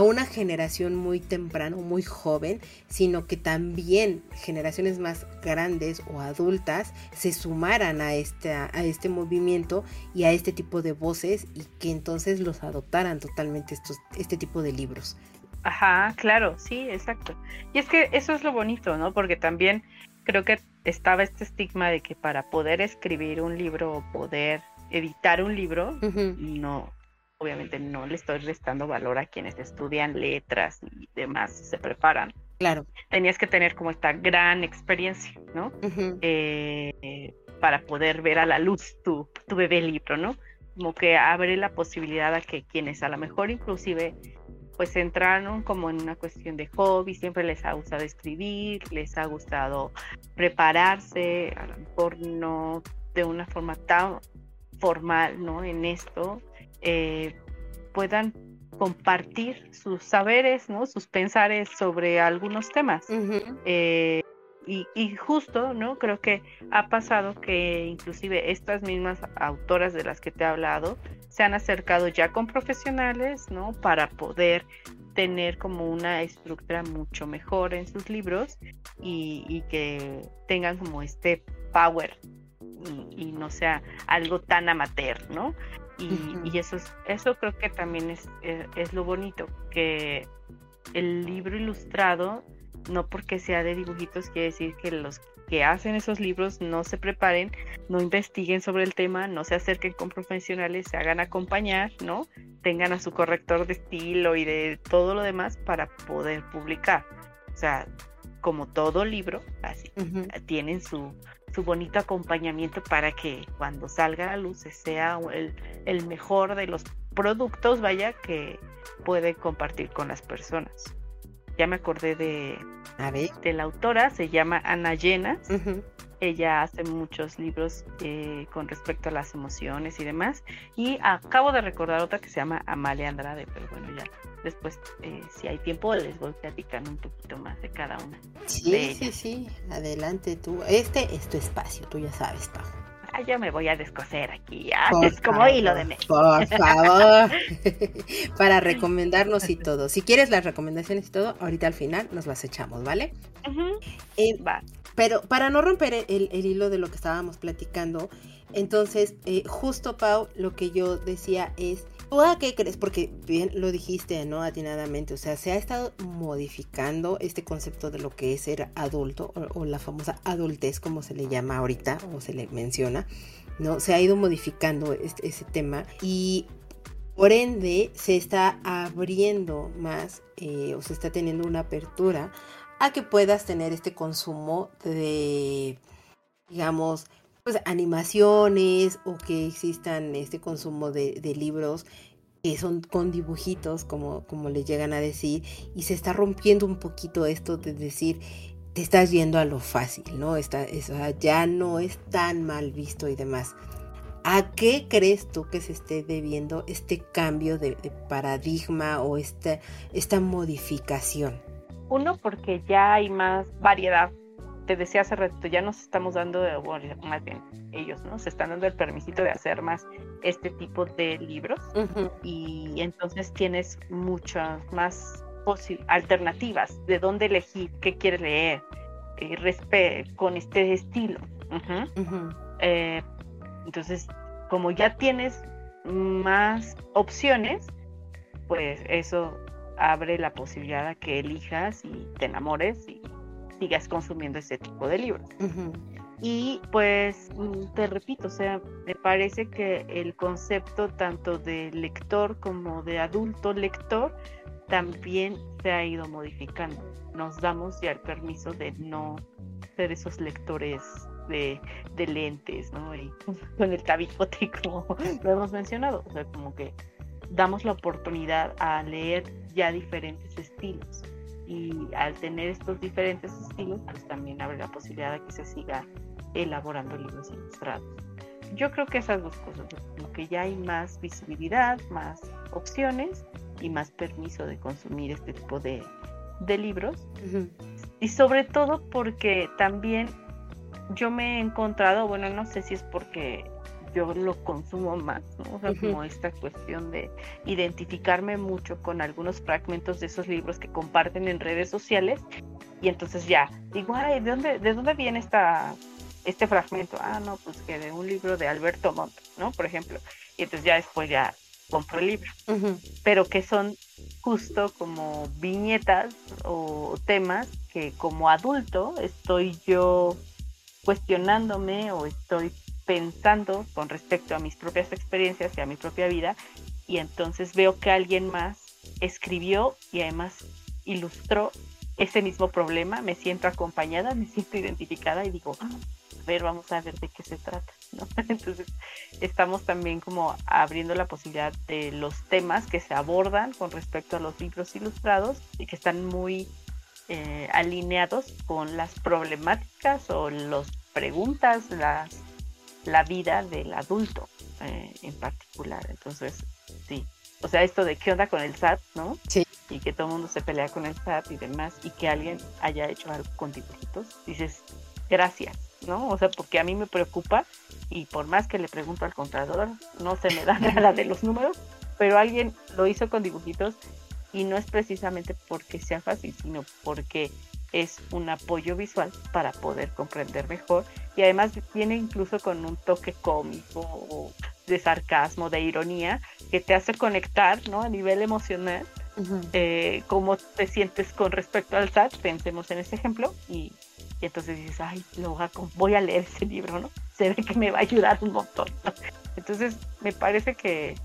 una generación muy temprana, muy joven, sino que también generaciones más grandes o adultas se sumaran a, a este movimiento y a este tipo de voces y que entonces los adoptaran totalmente estos, este tipo de libros. Ajá, claro, sí, exacto. Y es que eso es lo bonito, ¿no? Porque también creo que estaba este estigma de que para poder escribir un libro o poder editar un libro, no, obviamente no le estoy restando valor a quienes estudian letras y demás, se preparan. Claro. Tenías que tener como esta gran experiencia, ¿no? Eh, para poder ver a la luz tu, tu bebé libro, ¿no? Como que abre la posibilidad a que quienes a lo mejor inclusive pues entraron como en una cuestión de hobby, siempre les ha gustado escribir, les ha gustado prepararse, a lo mejor no de una forma tan formal, ¿no? En esto, eh, puedan compartir sus saberes, ¿no? Sus pensares sobre algunos temas. Y, justo, ¿no? Creo que ha pasado que inclusive estas mismas autoras de las que te he hablado se han acercado ya con profesionales, ¿no? Para poder tener como una estructura mucho mejor en sus libros y, que tengan como este power y, no sea algo tan amateur, ¿no? Y, eso, es, eso creo que también es, es lo bonito, que el libro ilustrado no porque sea de dibujitos quiere decir que los que hacen esos libros no se preparen, no investiguen sobre el tema, no se acerquen con profesionales, se hagan acompañar, ¿no? Tengan a su corrector de estilo y de todo lo demás para poder publicar. O sea, como todo libro, así, tienen su, su bonito acompañamiento para que cuando salga a la luz sea el, el mejor de los productos, vaya, que puede compartir con las personas ya me acordé de, de la autora, se llama Ana Llenas. Ella hace muchos libros eh, con respecto a las emociones y demás. Y acabo de recordar otra que se llama Amalia Andrade, pero bueno, ya después, eh, si hay tiempo, les voy platicando un poquito más de cada una. Sí, sí, sí, adelante tú. Este es tu espacio, tú ya sabes, Pau. Ah, yo me voy a descoser aquí, es como hilo de mes. Por favor, para recomendarnos y todo. Si quieres las recomendaciones y todo, ahorita al final nos las echamos, ¿vale? Eh, Va. Pero para no romper el, hilo de lo que estábamos platicando, entonces, eh, justo Pau, lo que yo decía es, ¿tú a qué crees? Porque bien lo dijiste, ¿no? Atinadamente, o sea, se ha estado modificando este concepto de lo que es ser adulto o, la famosa adultez, como se le llama ahorita o se le menciona, ¿no? Se ha ido modificando este, ese tema y por ende se está abriendo más eh, o se está teniendo una apertura a que puedas tener este consumo de, digamos, pues animaciones o que existan este consumo de, libros que son con dibujitos, como, como le llegan a decir, y se está rompiendo un poquito esto de decir, te estás yendo a lo fácil, ¿no? Está, eso, ya no es tan mal visto y demás. ¿A qué crees tú que se esté debiendo este cambio de, paradigma o esta, esta modificación? Uno, porque ya hay más variedad. Te decía hace rato, ya nos estamos dando, bueno, más bien ellos, ¿no? Se están dando el permisito de hacer más este tipo de libros y entonces tienes muchas más alternativas de dónde elegir, qué quieres leer, eh, con este estilo. Eh, entonces, como ya tienes más opciones, pues eso abre la posibilidad a que elijas y te enamores y sigas consumiendo ese tipo de libros. Y pues mm, te repito, o sea, me parece que el concepto tanto de lector como de adulto lector también se ha ido modificando. Nos damos ya el permiso de no ser esos lectores de, de lentes, ¿no? Y con el tabicote, como lo hemos mencionado. O sea, como que damos la oportunidad a leer ya diferentes estilos. Y al tener estos diferentes estilos, pues también abre la posibilidad de que se siga elaborando libros ilustrados. Yo creo que esas dos cosas, como que ya hay más visibilidad, más opciones y más permiso de consumir este tipo de, de libros, y sobre todo porque también yo me he encontrado, bueno, no sé si es porque yo lo consumo más, ¿no? O sea, como esta cuestión de identificarme mucho con algunos fragmentos de esos libros que comparten en redes sociales y entonces ya, digo, ay, ¿de dónde, de dónde viene esta, este fragmento? Ah, no, pues que de un libro de Alberto Montt, ¿no? Por ejemplo. Y entonces ya después ya compro el libro. Pero que son justo como viñetas o temas que como adulto estoy yo cuestionándome o estoy pensando con respecto a mis propias experiencias y a mi propia vida y entonces veo que alguien más escribió y además ilustró ese mismo problema, me siento acompañada, me siento identificada y digo, ah, a ver, vamos a ver de qué se trata, ¿no? Entonces, estamos también como abriendo la posibilidad de los temas que se abordan con respecto a los libros ilustrados y que están muy eh, alineados con las problemáticas o las preguntas, las la vida del adulto eh, en particular. Entonces, sí. O sea, esto de qué onda con el SAT, ¿no? Sí. Y que todo el mundo se pelea con el SAT y demás, y que alguien haya hecho algo con dibujitos, dices, gracias, ¿no? O sea, porque a mí me preocupa y por más que le pregunto al contador, no se me da nada de los números, pero alguien lo hizo con dibujitos y no es precisamente porque sea fácil, sino porque es un apoyo visual para poder comprender mejor y además viene incluso con un toque cómico o de sarcasmo, de ironía, que te hace conectar ¿no? a nivel emocional eh, cómo te sientes con respecto al SAT, pensemos en ese ejemplo, y, entonces dices, ay, lo voy a leer ese libro, ¿no? Se ve que me va a ayudar un montón. Entonces, me parece que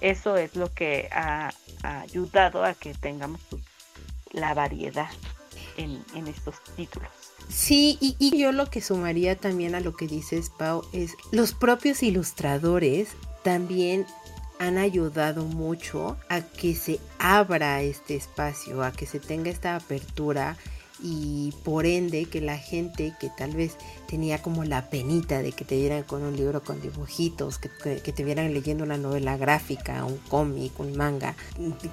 eso es lo que ha, ayudado a que tengamos la variedad en, estos títulos. Sí, y, yo lo que sumaría también a lo que dices, Pau, es los propios ilustradores también han ayudado mucho a que se abra este espacio, a que se tenga esta apertura y por ende que la gente que tal vez tenía como la penita de que te dieran con un libro con dibujitos, que, te vieran leyendo una novela gráfica, un cómic, un manga,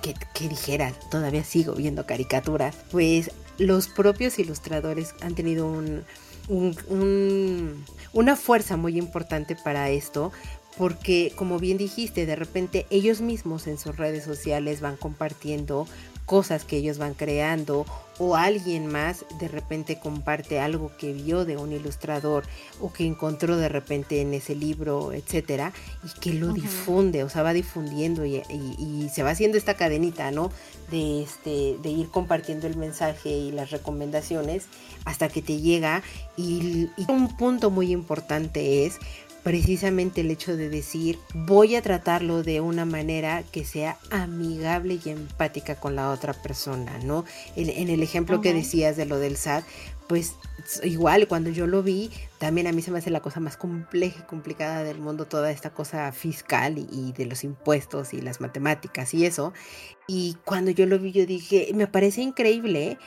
que, que dijera, todavía sigo viendo caricaturas, pues los propios ilustradores han tenido una fuerza muy importante para esto, porque como bien dijiste, de repente ellos mismos en sus redes sociales van compartiendo cosas que ellos van creando o alguien más de repente comparte algo que vio de un ilustrador o que encontró de repente en ese libro, etcétera, y que lo difunde, o sea, va difundiendo y, se va haciendo esta cadenita, ¿no? De, este, de ir compartiendo el mensaje y las recomendaciones hasta que te llega. y un punto muy importante es precisamente el hecho de decir voy a tratarlo de una manera que sea amigable y empática con la otra persona, ¿no? En, el ejemplo que decías de lo del SAT, pues igual cuando yo lo vi, también a mí se me hace la cosa más compleja y complicada del mundo, toda esta cosa fiscal y, de los impuestos y las matemáticas y eso. Y cuando yo lo vi, yo dije, me parece increíble.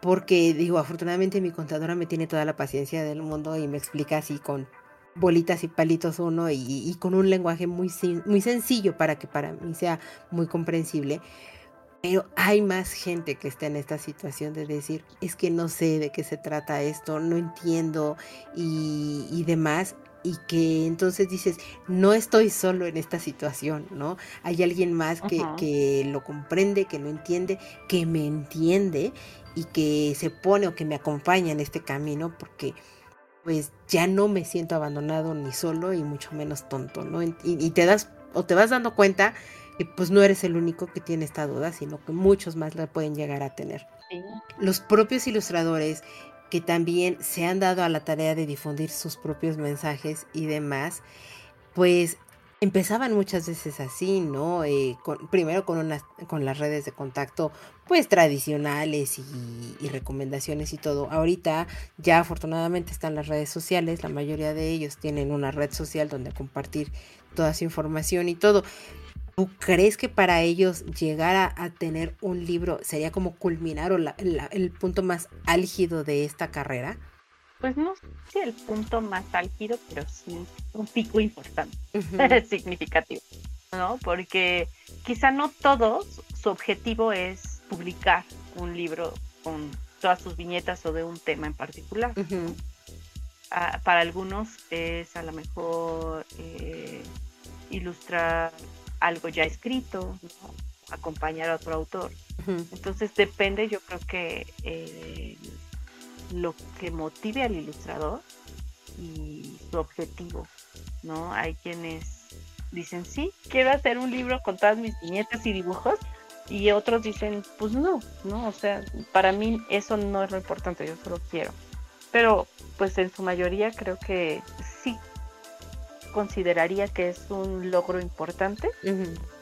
Porque digo, afortunadamente mi contadora me tiene toda la paciencia del mundo y me explica así con bolitas y palitos uno y, con un lenguaje muy, muy sencillo para que para mí sea muy comprensible. Pero hay más gente que está en esta situación de decir, es que no sé de qué se trata esto, no entiendo y, demás. Y que entonces dices, no estoy solo en esta situación, ¿no? Hay alguien más que, que lo comprende, que lo entiende, que me entiende y que se pone o que me acompaña en este camino porque pues ya no me siento abandonado ni solo y mucho menos tonto, ¿no? Y, te das o te vas dando cuenta que pues no eres el único que tiene esta duda, sino que muchos más la pueden llegar a tener. Los propios ilustradores que también se han dado a la tarea de difundir sus propios mensajes y demás, pues empezaban muchas veces así, ¿no? Eh, primero con, unas, con las redes de contacto, pues tradicionales y, recomendaciones y todo. Ahorita ya afortunadamente están las redes sociales, la mayoría de ellos tienen una red social donde compartir toda su información y todo. ¿Tú crees que para ellos llegar a, tener un libro sería como culminar o el punto más álgido de esta carrera? Pues no sé el punto más álgido, pero sí un pico importante, significativo, ¿no? Porque quizá no todos su objetivo es publicar un libro con todas sus viñetas o de un tema en particular. Ah, para algunos es a lo mejor eh, ilustrar algo ya escrito, acompañar a otro autor. Entonces depende, yo creo que eh, lo que motive al ilustrador y su objetivo, ¿no? Hay quienes dicen, sí, quiero hacer un libro con todas mis viñetas y dibujos, y otros dicen, pues no, no, o sea, para mí eso no es lo importante, yo solo quiero. Pero pues en su mayoría creo que sí consideraría que es un logro importante,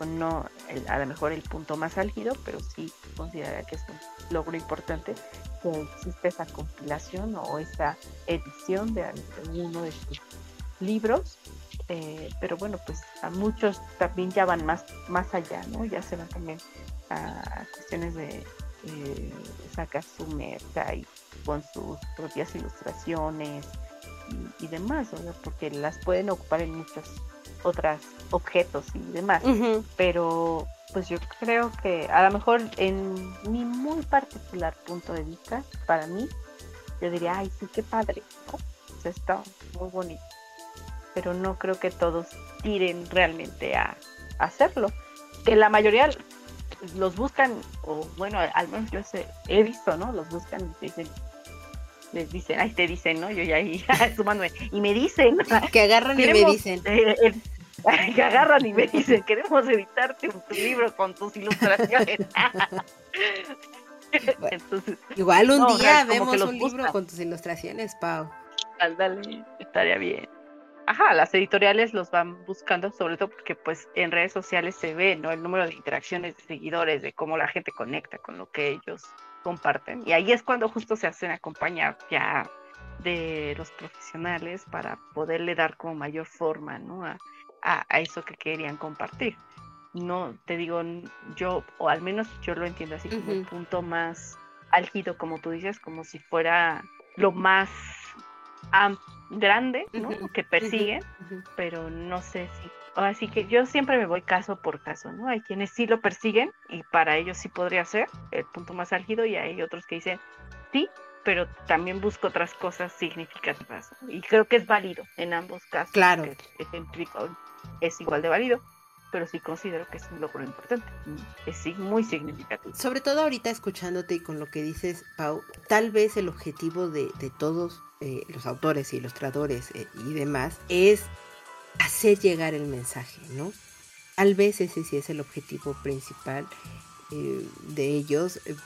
no a lo mejor el punto más álgido, pero sí consideraría que es un logro importante que existe esa compilación o esa edición de alguno de sus libros. Eh, pero bueno, pues a muchos también ya van más, más allá, ¿no? Ya se van también a cuestiones de eh, sacar su merca y con sus propias ilustraciones y, demás, porque las pueden ocupar en muchos otros objetos y demás. Pero pues yo creo que a lo mejor en mi muy particular punto de vista, para mí, yo diría, ay, sí, qué padre, está muy bonito. Pero no creo que todos tiren realmente a, hacerlo. Que la mayoría los buscan, o bueno, al menos yo sé, he visto, ¿no? Los buscan y dicen, les dicen, ahí te dicen, ¿no? Yo ya ahí sumándome, y me dicen. Que agarran y me dicen. que agarran y me dicen, queremos editarte tu libro con tus ilustraciones. Entonces, igual un día vemos un libro con tus ilustraciones, Pau. Ándale, estaría bien. Ajá, las editoriales los van buscando, sobre todo porque pues en redes sociales se ve, ¿no? El número de interacciones de seguidores, de cómo la gente conecta con lo que ellos comparten. Y ahí es cuando justo se hacen acompañar ya de los profesionales para poderle dar como mayor forma ¿no? a, a, eso que querían compartir. No, te digo, yo, o al menos yo lo entiendo así como el punto más álgido, como tú dices, como si fuera lo más grande ¿no? que persiguen, pero no sé si Así que yo siempre me voy caso por caso, ¿no? Hay quienes sí lo persiguen y para ellos sí podría ser el punto más álgido y hay otros que dicen, sí, pero también busco otras cosas significativas. Y creo que es válido en ambos casos. Claro. Es, es igual de válido, pero sí considero que es un logro importante. Es sí, muy significativo. Sobre todo ahorita escuchándote y con lo que dices, Pau, tal vez el objetivo de, todos eh, los autores, ilustradores eh, y demás es hacer llegar el mensaje, ¿no? Tal vez ese sí es el objetivo principal eh, de ellos. Eh,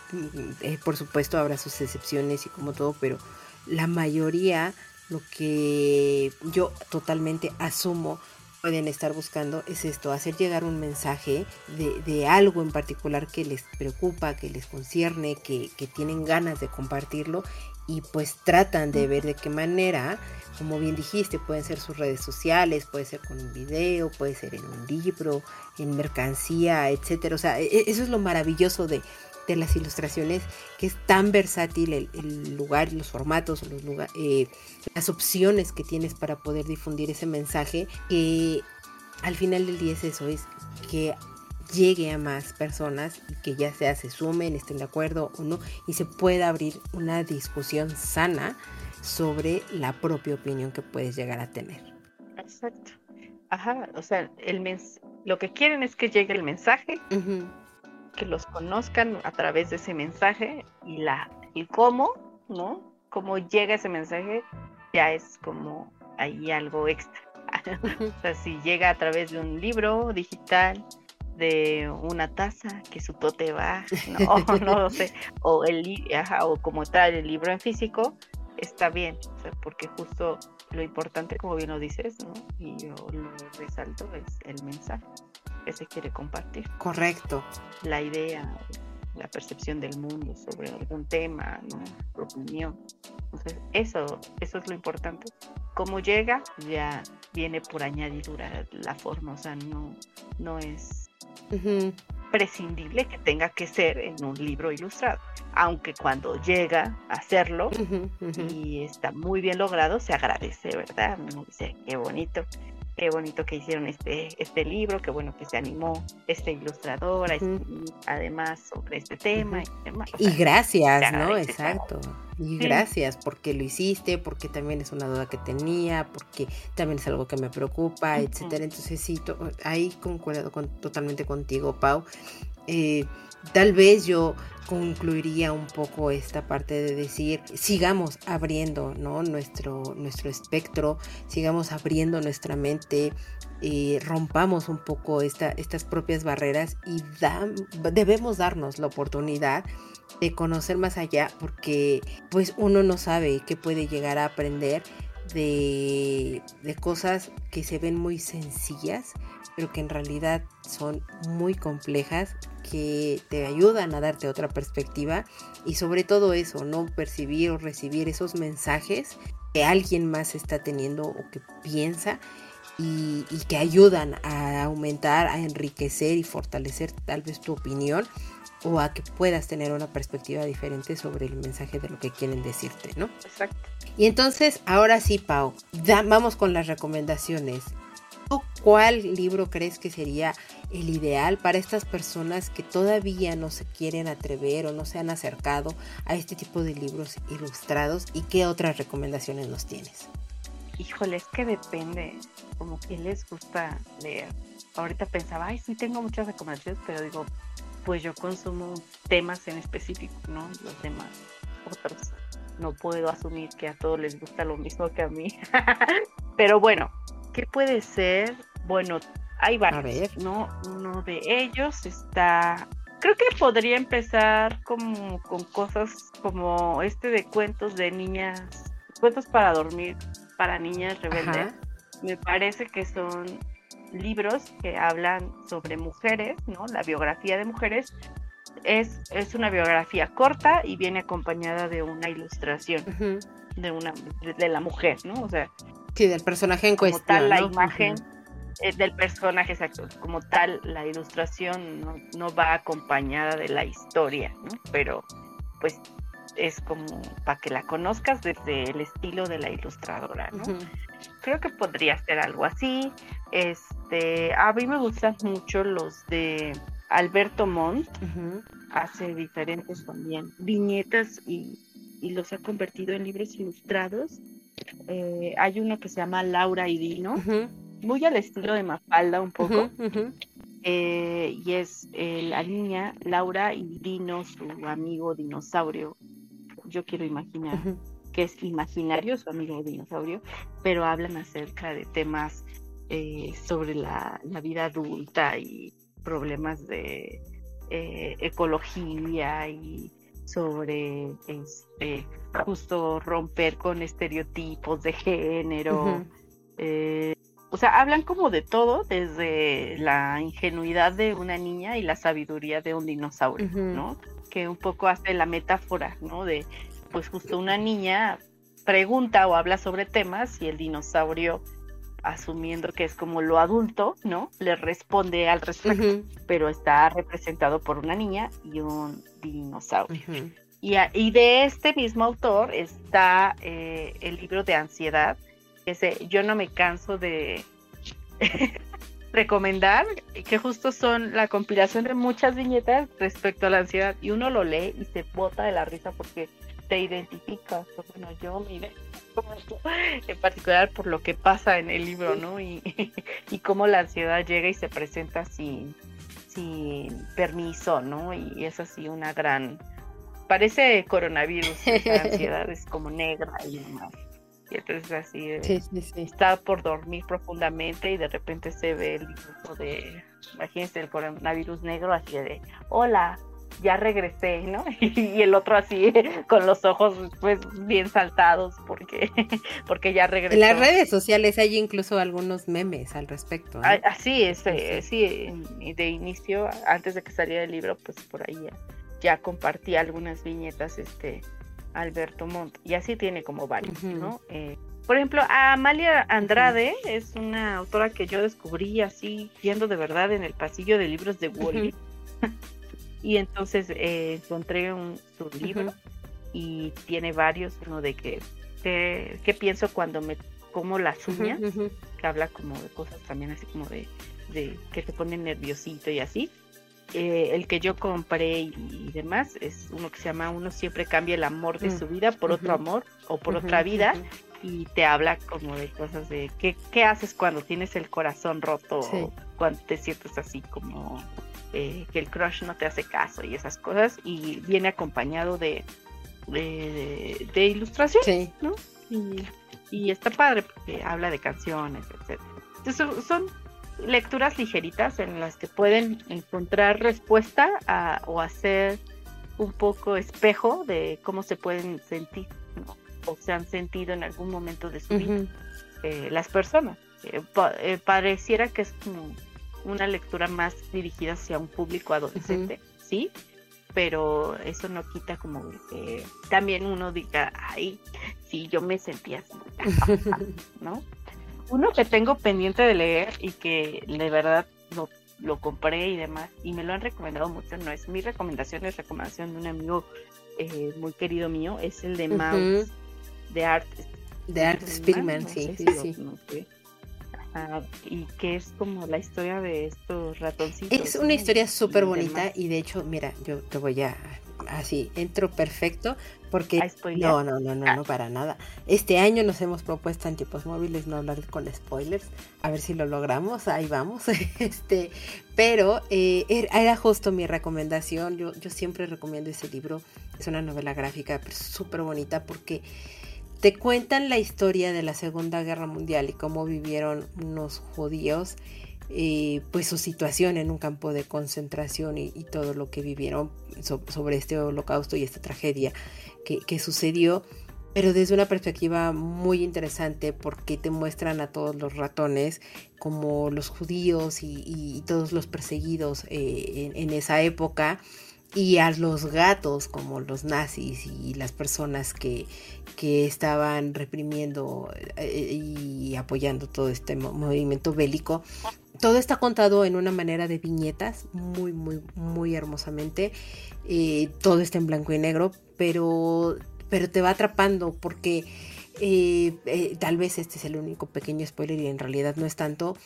eh, por supuesto habrá sus excepciones y como todo, pero la mayoría lo que yo totalmente asumo pueden estar buscando es esto, hacer llegar un mensaje de, algo en particular que les preocupa, que les concierne, que, que tienen ganas de compartirlo y pues tratan de ver de qué manera, como bien dijiste, pueden ser sus redes sociales, puede ser con un video, puede ser en un libro, en mercancía, etcétera. O sea, e, e, eso es lo maravilloso de, las ilustraciones, que es tan versátil el, lugar, los formatos, los eh, las opciones que tienes para poder difundir ese mensaje, que al final del día es eso, es que llegue a más personas y que ya sea se sumen, estén de acuerdo o no, y se pueda abrir una discusión sana sobre la propia opinión que puedes llegar a tener. Exacto. Ajá, o sea, el mens lo que quieren es que llegue el mensaje, que los conozcan a través de ese mensaje y la y cómo, ¿no? Cómo llega ese mensaje ya es como ahí algo extra. o sea, si llega a través de un libro digital, de una taza que su tote va, no, no lo sé, o el ajá, o como tal el libro en físico, está bien, porque justo lo importante, como bien lo dices, ¿no? y yo lo resalto, es el mensaje que se quiere compartir. Correcto. La idea, la percepción del mundo sobre algún tema, ¿no? Opinión. Entonces, eso, eso es lo importante. Cómo llega, ya viene por añadidura la forma, o sea, no, no es prescindible que tenga que ser en un libro ilustrado. Aunque cuando llega a hacerlo y está muy bien logrado, se agradece, ¿verdad? Uno dice, qué bonito qué bonito que hicieron este, este libro, qué bueno que se animó este ilustrador, además sobre este tema. Y, gracias, ¿no? Exacto. Y gracias porque lo hiciste, porque también es una duda que tenía, porque también es algo que me preocupa, etcétera. Entonces sí, ahí concuerdo con, totalmente contigo, Pau. Eh, Tal vez yo concluiría un poco esta parte de decir, sigamos abriendo ¿no? nuestro, nuestro espectro, sigamos abriendo nuestra mente, eh, rompamos un poco esta, estas propias barreras y debemos darnos la oportunidad de conocer más allá porque pues uno no sabe qué puede llegar a aprender de, de cosas que se ven muy sencillas, pero que en realidad son muy complejas, que te ayudan a darte otra perspectiva y sobre todo eso, no percibir o recibir esos mensajes que alguien más está teniendo o que piensa y, que ayudan a aumentar, a enriquecer y fortalecer tal vez tu opinión o a que puedas tener una perspectiva diferente sobre el mensaje de lo que quieren decirte, ¿no? Exacto. Y entonces, ahora sí, Pau, vamos con las recomendaciones. ¿Cuál libro crees que sería el ideal para estas personas que todavía no se quieren atrever o no se han acercado a este tipo de libros ilustrados? ¿Y qué otras recomendaciones nos tienes? Híjole, es que depende, como que les gusta leer. Ahorita pensaba, ay, sí tengo muchas recomendaciones, pero digo, pues yo consumo temas en específico, ¿no? Los demás, otros. No puedo asumir que a todos les gusta lo mismo que a mí. pero bueno, ¿Qué puede ser? Bueno, hay varios, ¿no? Uno de ellos está creo que podría empezar como con cosas como este de cuentos de niñas, cuentos para dormir para niñas rebeldes. Me parece que son libros que hablan sobre mujeres, ¿no? La biografía de mujeres es, es una biografía corta y viene acompañada de una ilustración de una de la mujer, ¿no? O sea, Sí, del personaje en como cuestión. Tal, la imagen eh, del personaje, exacto. Como tal, la ilustración no, va acompañada de la historia, ¿no? Pero, pues, es como para que la conozcas desde el estilo de la ilustradora, ¿no? Creo que podría ser algo así. Este, a mí me gustan mucho los de Alberto Montt. Hace diferentes también viñetas y, y los ha convertido en libros ilustrados eh, hay uno que se llama Laura y Dino, muy al estilo de Mafalda un poco. Eh, y es eh, la niña Laura y Dino, su amigo dinosaurio. Yo quiero imaginar que es imaginario su amigo dinosaurio, pero hablan acerca de temas sobre la, la, vida adulta y problemas de ecología y sobre este justo romper con estereotipos de género. Eh, o sea, hablan como de todo, desde la ingenuidad de una niña y la sabiduría de un dinosaurio, ¿no? Que un poco hace la metáfora, ¿no? De, pues justo una niña pregunta o habla sobre temas y el dinosaurio asumiendo que es como lo adulto, ¿no? Le responde al respecto, pero está representado por una niña y un dinosaurio. y, de este mismo autor está eh, el libro de ansiedad, ese Yo no me canso de recomendar, que justo son la compilación de muchas viñetas respecto a la ansiedad, y uno lo lee y se bota de la risa porque te identificas, bueno, yo me en particular por lo que pasa en el libro, ¿no? Y, y cómo la ansiedad llega y se presenta sin, sin permiso, ¿no? Y es así una gran... Parece coronavirus, la ansiedad es como negra y demás. Y entonces así está por dormir profundamente y de repente se ve el dibujo de, imagínense el coronavirus negro así de, hola, ya regresé, ¿no? Y el otro así con los ojos pues bien saltados porque, porque ya regresó. En las redes sociales hay incluso algunos memes al respecto. Así es, eh, sí, de inicio, antes de que saliera el libro, pues por ahí ya, compartí algunas viñetas, este, Alberto Montt, y así tiene como varios, ¿no? Eh, por ejemplo, Amalia Andrade es una autora que yo descubrí así, yendo de verdad en el pasillo de libros de Wally. Y entonces eh, encontré un, su libro y tiene varios, uno de que, qué pienso cuando me como las uñas, que habla como de cosas también así como de, de que te pone nerviosito y así. Eh, el que yo compré y, demás es uno que se llama Uno siempre cambia el amor de mm, su vida por otro amor o por otra vida y te habla como de cosas de qué, qué haces cuando tienes el corazón roto o cuando te sientes así como eh, que el crush no te hace caso y esas cosas y viene acompañado de, de, ilustración ¿no? Y, y, está padre porque habla de canciones, etcétera. Entonces son, lecturas ligeritas en las que pueden encontrar respuesta a, o hacer un poco espejo de cómo se pueden sentir o se han sentido en algún momento de su vida eh, las personas. Eh, eh, pareciera que es como una lectura más dirigida hacia un público adolescente, ¿sí? Pero eso no quita como que también uno diga, ay, sí, yo me sentía así, ¿no? Uno que tengo pendiente de leer y que de verdad lo, lo compré y demás, y me lo han recomendado mucho, no es mi recomendación, es recomendación de un amigo muy querido mío, es el de Mouse de Art. De Art Spielman, sí, sí, sí. Y que es como la historia de estos ratoncitos. Es una historia súper bonita y de hecho, mira, yo te voy a así, entro perfecto porque no, no, no, no, no, para nada. Este año nos hemos propuesto en tipos móviles no hablar con spoilers, a ver si lo logramos, ahí vamos. este, pero eh, er, era justo mi recomendación, yo, yo siempre recomiendo ese libro, es una novela gráfica súper bonita porque te cuentan la historia de la Segunda Guerra Mundial y cómo vivieron unos judíos, eh, pues su situación en un campo de concentración y, todo lo que vivieron sobre este holocausto y esta tragedia que, sucedió, pero desde una perspectiva muy interesante porque te muestran a todos los ratones como los judíos y, todos los perseguidos eh, en esa época y a los gatos como los nazis y las personas que, estaban reprimiendo eh, y apoyando todo este movimiento bélico. Todo está contado en una manera de viñetas, muy, muy, muy hermosamente. Eh, todo está en blanco y negro, pero, pero te va atrapando porque eh, tal vez este es el único pequeño spoiler y en realidad no es tanto.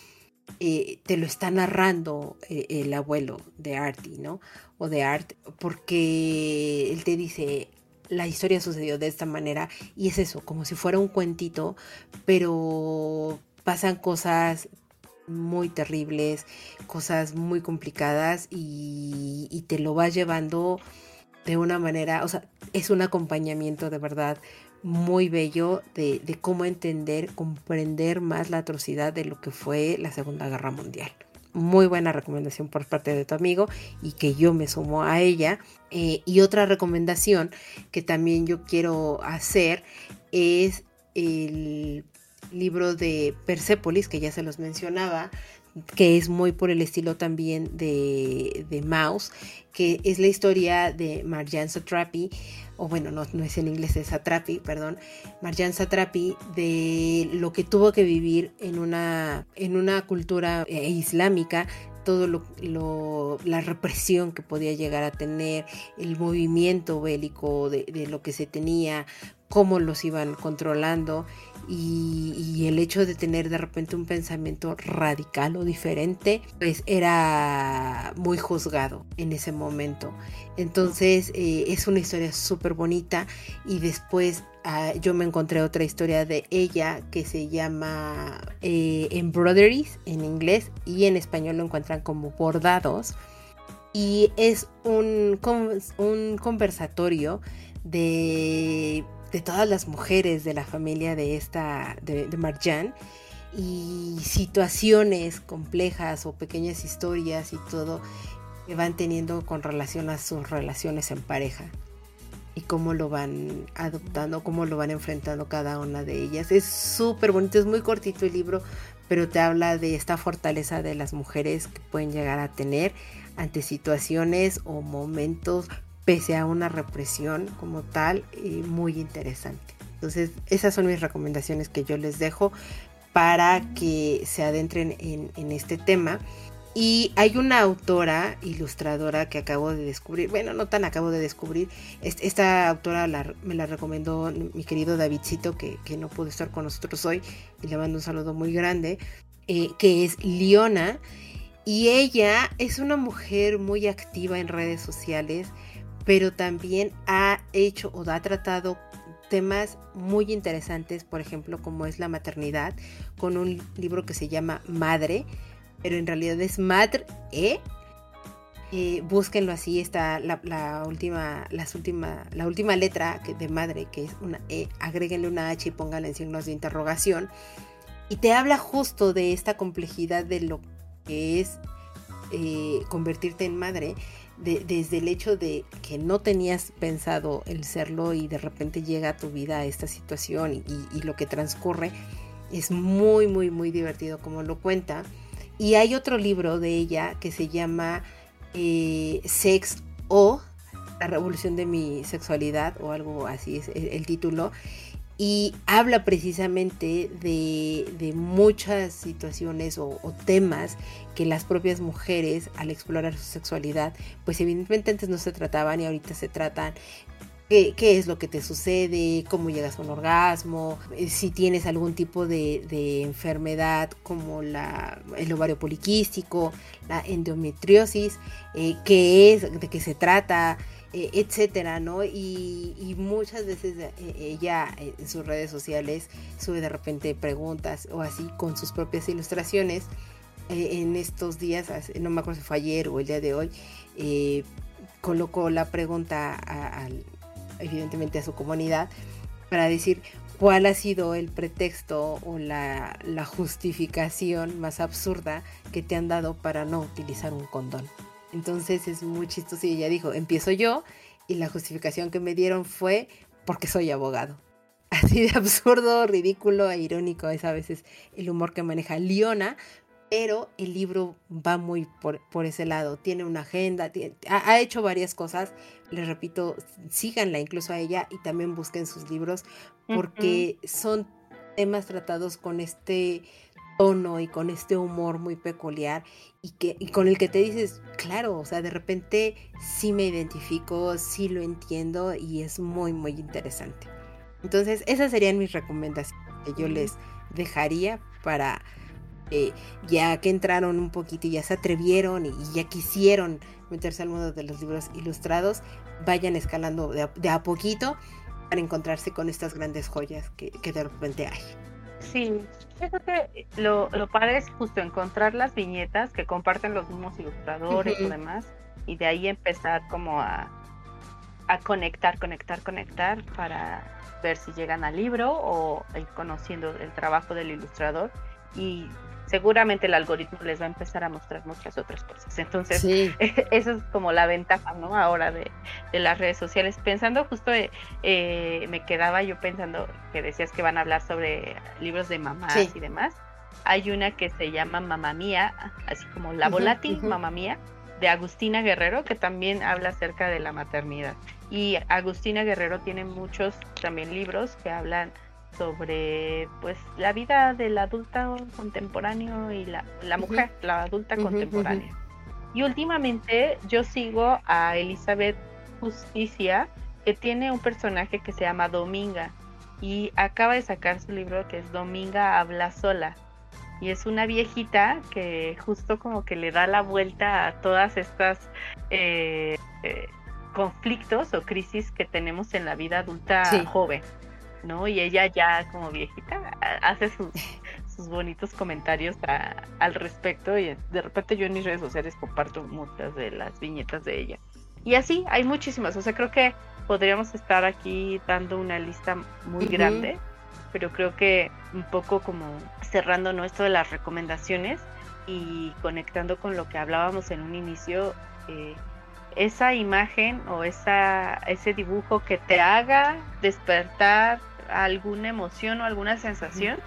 Te lo está narrando el abuelo de Artie, ¿no? o de Art, porque él te dice, la historia sucedió de esta manera y es eso, como si fuera un cuentito, pero pasan cosas muy terribles, cosas muy complicadas y, te lo vas llevando de una manera, o sea, es un acompañamiento de verdad muy bello de, cómo entender, comprender más la atrocidad de lo que fue la Segunda Guerra Mundial muy buena recomendación por parte de tu amigo y que yo me sumo a ella. Eh, y otra recomendación que también yo quiero hacer es el libro de Persepolis, que ya se los mencionaba, que es muy por el estilo también de, de Mouse, que es la historia de Marjan Satrapi, o bueno, no, no es en inglés, es Satrapi, perdón, Marjan Satrapi, de lo que tuvo que vivir en una, en una cultura eh, islámica todo lo, la represión que podía llegar a tener, el movimiento bélico de, de, lo que se tenía, cómo los iban controlando y, el hecho de tener de repente un pensamiento radical o diferente, pues era muy juzgado en ese momento. Entonces eh, es una historia súper bonita y después ah, yo me encontré otra historia de ella que se llama eh, Embroideries en inglés y en español lo encuentran como bordados y es un, un conversatorio de de todas las mujeres de la familia de esta, de, Marjan, y situaciones complejas o pequeñas historias y todo que van teniendo con relación a sus relaciones en pareja y cómo lo van adoptando, cómo lo van enfrentando cada una de ellas. Es súper bonito, es muy cortito el libro, pero te habla de esta fortaleza de las mujeres que pueden llegar a tener ante situaciones o momentos pese a una represión como tal muy interesante. Entonces, esas son mis recomendaciones que yo les dejo para que se adentren en, este tema. Y hay una autora ilustradora que acabo de descubrir, bueno, no tan acabo de descubrir, esta autora me la recomendó mi querido Davidcito, que, no pudo estar con nosotros hoy, y le mando un saludo muy grande, eh, que es Liona, y ella es una mujer muy activa en redes sociales, pero también ha hecho o ha tratado temas muy interesantes, por ejemplo, como es la maternidad, con un libro que se llama Madre, pero en realidad es Madre. ¿eh? búsquenlo así, está la, última, las última, la última letra de madre, que es una E, agréguenle una H y pónganle en signos de interrogación. Y te habla justo de esta complejidad de lo que es eh, convertirte en madre, desde el hecho de que no tenías pensado el serlo y de repente llega a tu vida esta situación y lo que transcurre, es muy, muy, muy divertido como lo cuenta. Y hay otro libro de ella que se llama eh, Sex o La revolución de mi sexualidad o algo así es el, título. Y habla precisamente de, muchas situaciones o, o, temas que las propias mujeres al explorar su sexualidad, pues evidentemente antes no se trataban y ahorita se tratan qué, es lo que te sucede, cómo llegas a un orgasmo, eh, si tienes algún tipo de, enfermedad como la, el ovario poliquístico, la endometriosis, eh, qué es, de qué se trata, eh, etcétera, ¿no? Y, muchas veces ella en sus redes sociales sube de repente preguntas o así con sus propias ilustraciones. En estos días, no me acuerdo si fue ayer o el día de hoy, colocó la pregunta evidentemente a su comunidad, para decir cuál ha sido el pretexto o la, justificación más absurda que te han dado para no utilizar un condón. Entonces es muy chistoso y ella dijo, empiezo yo y la justificación que me dieron fue porque soy abogado. Así de absurdo, ridículo e irónico es a veces el humor que maneja Liona, pero el libro va muy por, ese lado, tiene una agenda, ha, hecho varias cosas, les repito, síganla incluso a ella y también busquen sus libros porque son temas tratados con este tono y con este humor muy peculiar y, que, y con el que te dices, claro, o sea, de repente sí me identifico, sí lo entiendo y es muy, muy interesante. Entonces, esas serían mis recomendaciones que yo les dejaría para eh, ya que entraron un poquito y ya se atrevieron y, ya quisieron meterse al mundo de los libros ilustrados, vayan escalando de a, poquito para encontrarse con estas grandes joyas que, de repente hay. Sí, yo creo que lo, lo padre es justo encontrar las viñetas que comparten los mismos ilustradores y demás, y de ahí empezar como a, a conectar, conectar, conectar para ver si llegan al libro o ir conociendo el trabajo del ilustrador y seguramente el algoritmo les va a empezar a mostrar muchas otras cosas. Entonces, eso es como la ventaja, ¿no? Ahora de, las redes sociales. Pensando justo, eh, eh, me quedaba yo pensando que decías que van a hablar sobre libros de mamás y demás. Hay una que se llama Mamá Mía, así como La Volátil Mamá Mía, de Agustina Guerrero, que también habla acerca de la maternidad. Y Agustina Guerrero tiene muchos también libros que hablan sobre pues la vida del adulto contemporáneo y la, la mujer, la adulta contemporánea. Y últimamente yo sigo a Elizabeth Justicia, que tiene un personaje que se llama Dominga y acaba de sacar su libro que es Dominga habla sola. Y es una viejita que justo como que le da la vuelta a todas estas eh, eh, conflictos o crisis que tenemos en la vida adulta joven. ¿No? Y ella ya como viejita hace sus, sus bonitos comentarios al respecto y de repente yo en mis redes sociales comparto muchas de las viñetas de ella. Y así, hay muchísimas, o sea, creo que podríamos estar aquí dando una lista muy grande, pero creo que un poco como cerrando nuestro de las recomendaciones y conectando con lo que hablábamos en un inicio, eh, esa imagen o esa, ese dibujo que te haga despertar alguna emoción o alguna sensación,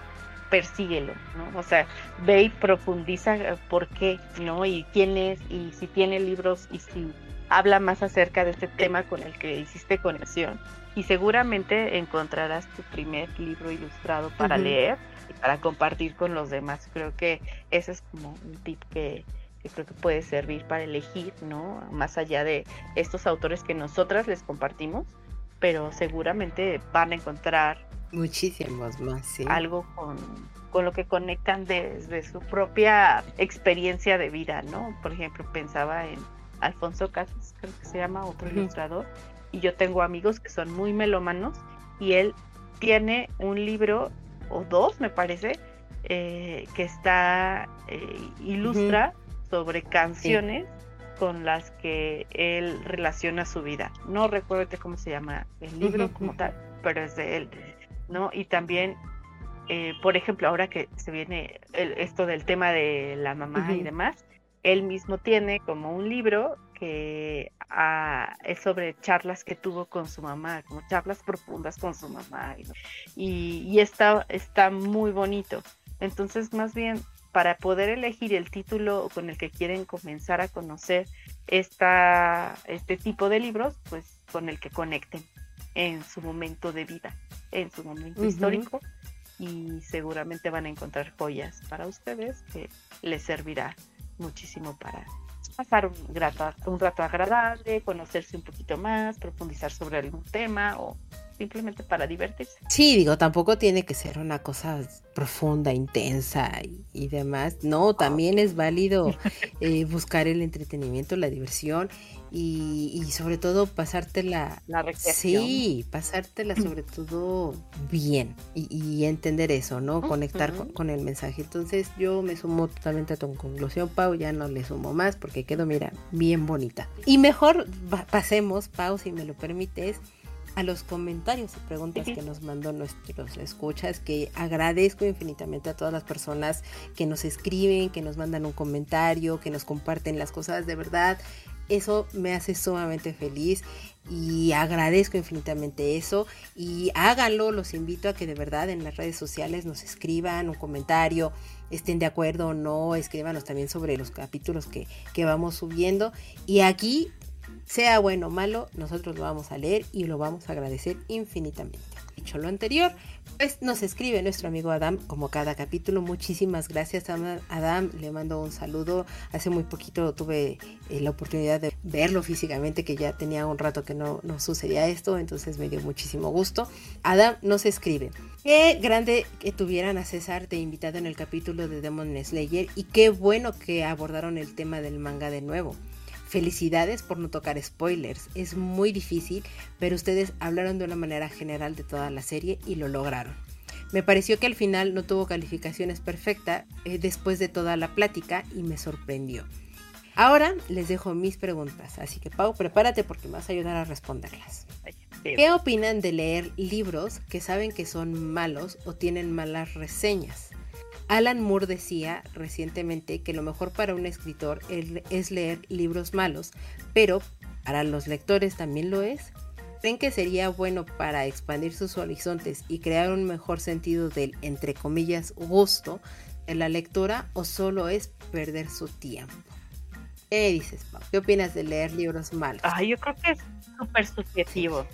persíguelo, ¿no? O sea, ve y profundiza eh, por qué, ¿no? Y quién es, y si tiene libros, y si habla más acerca de este tema con el que hiciste conexión. Y seguramente encontrarás tu primer libro ilustrado para leer y para compartir con los demás. Creo que ese es como un tip que, que creo que puede servir para elegir, ¿no? Más allá de estos autores que nosotras les compartimos, pero seguramente van a encontrar muchísimos más, sí. Algo con, con lo que conectan desde su propia experiencia de vida, ¿no? Por ejemplo, pensaba en Alfonso Casas, creo que se llama, otro ilustrador, y yo tengo amigos que son muy melómanos y él tiene un libro o dos, me parece, eh, que está eh, ilustra sobre canciones con las que él relaciona su vida. No recuerdo cómo se llama el libro como tal, pero es de él, ¿no? Y también, eh, por ejemplo, ahora que se viene esto del tema de la mamá y demás, él mismo tiene como un libro que ah, es sobre charlas que tuvo con su mamá, como charlas profundas con su mamá. Y, y está, está muy bonito. Entonces, más bien, para poder elegir el título con el que quieren comenzar a conocer esta, este tipo de libros, pues con el que conecten en su momento de vida, en su momento histórico, y seguramente van a encontrar joyas para ustedes que les servirá muchísimo para pasar un, grato, un rato agradable, conocerse un poquito más, profundizar sobre algún tema o simplemente para divertirse. Sí, digo, tampoco tiene que ser una cosa profunda, intensa y, demás. No, también es válido eh, buscar el entretenimiento, la diversión y, sobre todo pasártela. La Sí, pasártela sobre todo bien y, entender eso, ¿no? Conectar con, el mensaje. Entonces yo me sumo totalmente a tu conclusión, Pau, ya no le sumo más porque quedó, mira, bien bonita. Y mejor pasemos, Pau, si me lo permites a los comentarios y preguntas que nos mandó nuestros escuchas, que agradezco infinitamente a todas las personas que nos escriben, que nos mandan un comentario, que nos comparten las cosas de verdad. Eso me hace sumamente feliz y agradezco infinitamente eso y háganlo, los invito a que de verdad en las redes sociales nos escriban un comentario, estén de acuerdo o no, escríbanos también sobre los capítulos que, que vamos subiendo y aquí sea bueno o malo, nosotros lo vamos a leer y lo vamos a agradecer infinitamente. Dicho lo anterior, pues nos escribe nuestro amigo Adam como cada capítulo. Muchísimas gracias Adam, le mando un saludo. Hace muy poquito tuve eh, la oportunidad de verlo físicamente, que ya tenía un rato que no, no sucedía esto, entonces me dio muchísimo gusto. Adam nos escribe. Qué grande que tuvieran a César de invitado en el capítulo de Demon Slayer y qué bueno que abordaron el tema del manga de nuevo. Felicidades por no tocar spoilers. Es muy difícil, pero ustedes hablaron de una manera general de toda la serie y lo lograron. Me pareció que al final no tuvo calificaciones perfectas eh, después de toda la plática y me sorprendió. Ahora les dejo mis preguntas, así que Pau, prepárate porque me vas a ayudar a responderlas. ¿Qué opinan de leer libros que saben que son malos o tienen malas reseñas? Alan Moore decía recientemente que lo mejor para un escritor es leer libros malos, pero para los lectores también lo es. ¿Creen que sería bueno para expandir sus horizontes y crear un mejor sentido del, entre comillas, gusto en la lectura o solo es perder su tiempo? ¿Qué dices, Pau? ¿Qué opinas de leer libros malos? Ah, yo creo que es súper subjetivo.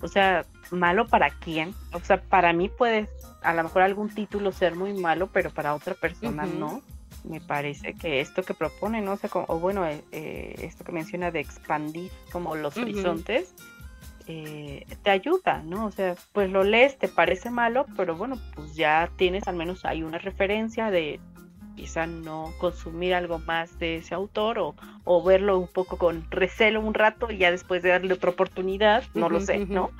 O sea, malo para quién. O sea, para mí puede a lo mejor algún título ser muy malo, pero para otra persona no. Me parece que esto que propone, ¿no? O, sea, o bueno, eh, eh, esto que menciona de expandir como los horizontes, eh, te ayuda, ¿no? O sea, pues lo lees, te parece malo, pero bueno, pues ya tienes al menos hay una referencia de quizá no consumir algo más de ese autor o, o verlo un poco con recelo un rato y ya después de darle otra oportunidad, no lo sé, ¿no?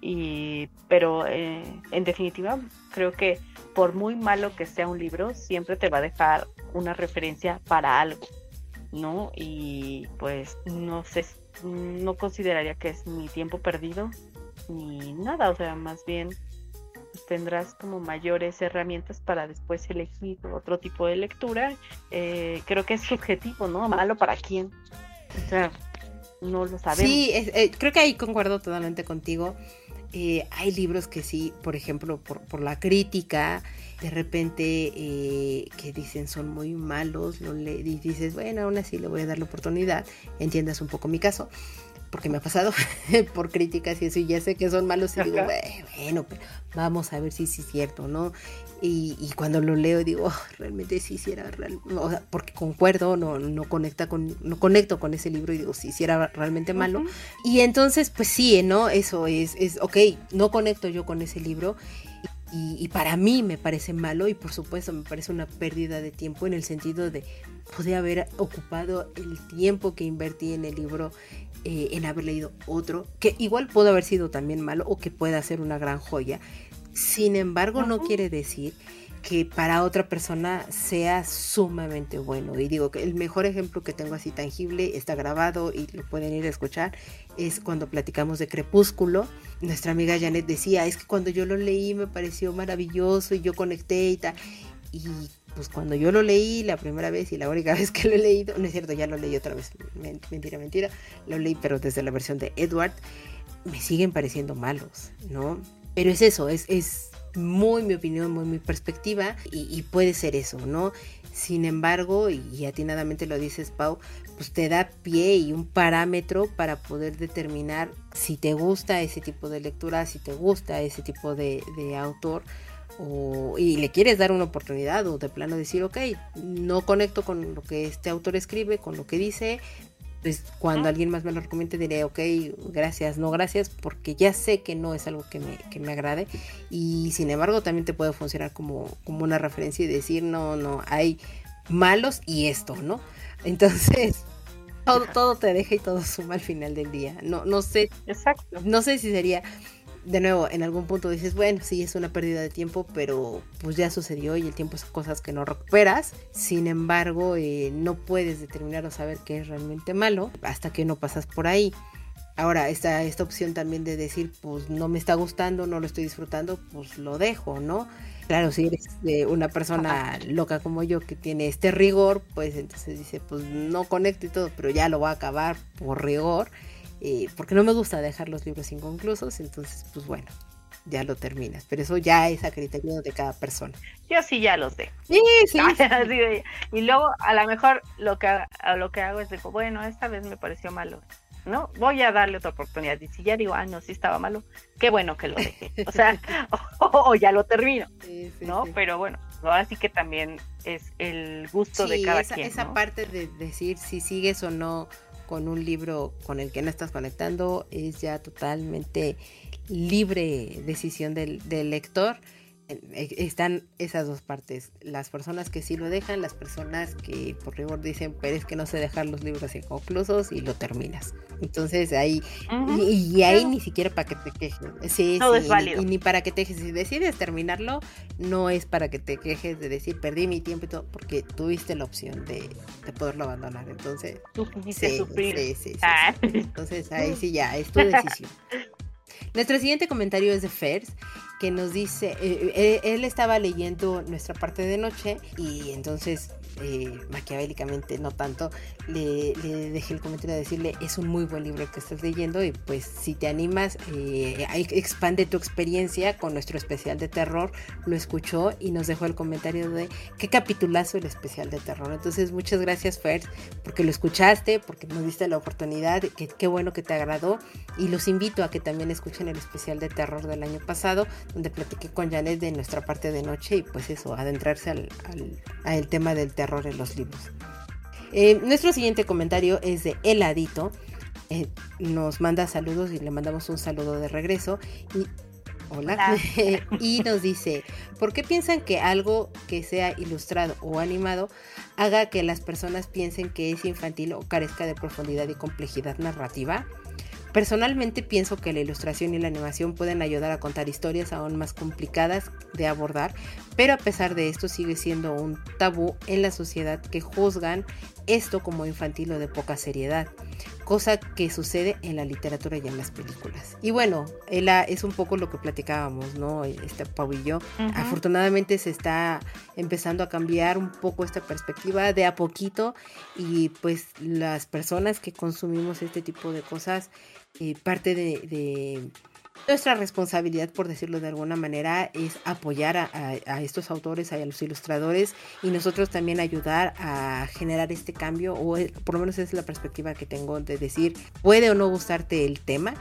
Y, pero eh, en definitiva, creo que por muy malo que sea un libro, siempre te va a dejar una referencia para algo, ¿no? Y pues no sé, no consideraría que es mi tiempo perdido ni nada, o sea, más bien tendrás como mayores herramientas para después elegir otro tipo de lectura. Eh, creo que es subjetivo, ¿no? Malo para quién. O sea, no lo sabemos. Sí, eh, creo que ahí concuerdo totalmente contigo. Eh, hay libros que sí, por ejemplo, por, la crítica, de repente eh, que dicen son muy malos, lo le, y dices, bueno, aún así le voy a dar la oportunidad, entiendas un poco mi caso. Porque me ha pasado por críticas y eso, y ya sé que son malos y digo, bueno, pero vamos a ver si sí es cierto, ¿no? Y, cuando lo leo digo, oh, realmente sí, sí era real, o sea, porque concuerdo, no, no conecta con, no conecto con ese libro y digo, sí, sí era realmente malo. Y entonces, pues sí, ¿no? Eso es, es, ok, no conecto yo con ese libro. Y, para mí me parece malo y por supuesto me parece una pérdida de tiempo en el sentido de poder haber ocupado el tiempo que invertí en el libro eh, en haber leído otro, que igual puede haber sido también malo o que pueda ser una gran joya. Sin embargo, no quiere decir que para otra persona sea sumamente bueno. Y digo que el mejor ejemplo que tengo así tangible, está grabado y lo pueden ir a escuchar, es cuando platicamos de Crepúsculo. Nuestra amiga Janet decía, es que cuando yo lo leí me pareció maravilloso y yo conecté y tal. Y pues cuando yo lo leí la primera vez y la única vez que lo he leído, no es cierto, ya lo leí otra vez, mentira, mentira, lo leí pero desde la versión de Edward, me siguen pareciendo malos, ¿no? Pero es eso, es, es muy mi opinión, muy mi perspectiva y, puede ser eso, ¿no? Sin embargo, y atinadamente lo dices, Pau, pues te da pie y un parámetro para poder determinar si te gusta ese tipo de lectura, si te gusta ese tipo de, de autor y le quieres dar una oportunidad o de plano decir, ok, no conecto con lo que este autor escribe, con lo que dice, pues cuando alguien más me lo recomiende diré, ok, gracias, no gracias, porque ya sé que no es algo que me, que me agrade y sin embargo también te puede funcionar como, como una referencia y decir, no, no, hay malos y esto, ¿no? Entonces, todo, todo te deja y todo suma al final del día. No, no sé. Exacto. No sé si sería de nuevo, en algún punto dices, bueno, sí, es una pérdida de tiempo, pero pues ya sucedió y el tiempo es cosas que no recuperas. Sin embargo, eh, no puedes determinar o saber qué es realmente malo hasta que no pasas por ahí. Ahora, esta, esta opción también de decir, pues no me está gustando, no lo estoy disfrutando, pues lo dejo, ¿no? Claro, si eres de una persona loca como yo que tiene este rigor, pues entonces dice, pues no conecto y todo, pero ya lo voy a acabar por rigor eh, porque no me gusta dejar los libros inconclusos, entonces pues bueno, ya lo terminas, pero eso ya es a criterio de cada persona. Yo sí ya los dejo. Sí, sí. y luego a lo mejor lo que, lo que hago es digo, bueno, esta vez me pareció malo, ¿no? Voy a darle otra oportunidad. Y si ya digo, ah, no, sí estaba malo, qué bueno que lo dejé. O sea, o, ya lo termino, ¿no? Pero bueno, ahora sí que también es el gusto de cada esa, quien. Esa parte de decir si sigues o no con un libro con el que no estás conectando es ya totalmente libre decisión del, del lector están esas dos partes, las personas que sí lo dejan, las personas que por rigor dicen, pero es que no sé dejar los libros inconclusos y lo terminas. Entonces ahí, y, ahí ni siquiera para que te quejes. Sí, Y, ni para que te quejes. Si decides terminarlo, no es para que te quejes de decir, perdí mi tiempo y todo, porque tuviste la opción de, poderlo abandonar. Entonces, sí, sí, ah. Entonces ahí sí ya, es tu decisión. Nuestro siguiente comentario es de Fers que nos dice, eh, eh, él estaba leyendo nuestra parte de noche y entonces eh, maquiavélicamente no tanto, le, dejé el comentario de decirle, es un muy buen libro que estás leyendo y pues si te animas, eh, expande tu experiencia con nuestro especial de terror, lo escuchó y nos dejó el comentario de qué capitulazo el especial de terror. Entonces muchas gracias Fer, porque lo escuchaste, porque nos diste la oportunidad, que, qué bueno que te agradó. Y los invito a que también escuchen el especial de terror del año pasado, donde platiqué con Janet de nuestra parte de noche y pues eso, adentrarse al, al tema del terror en los libros. Eh, nuestro siguiente comentario es de Heladito. Eh, nos manda saludos y le mandamos un saludo de regreso. Y, hola. y nos dice, ¿por qué piensan que algo que sea ilustrado o animado haga que las personas piensen que es infantil o carezca de profundidad y complejidad narrativa? Personalmente pienso que la ilustración y la animación pueden ayudar a contar historias aún más complicadas de abordar, pero a pesar de esto sigue siendo un tabú en la sociedad que juzgan esto como infantil o de poca seriedad, cosa que sucede en la literatura y en las películas. Y bueno, ella es un poco lo que platicábamos, ¿no? Este Pau Afortunadamente se está empezando a cambiar un poco esta perspectiva de a poquito y pues las personas que consumimos este tipo de cosas parte de, Nuestra responsabilidad, por decirlo de alguna manera, es apoyar a, estos autores, a los ilustradores y nosotros también ayudar a generar este cambio, o por lo menos es la perspectiva que tengo de decir, puede o no gustarte el tema,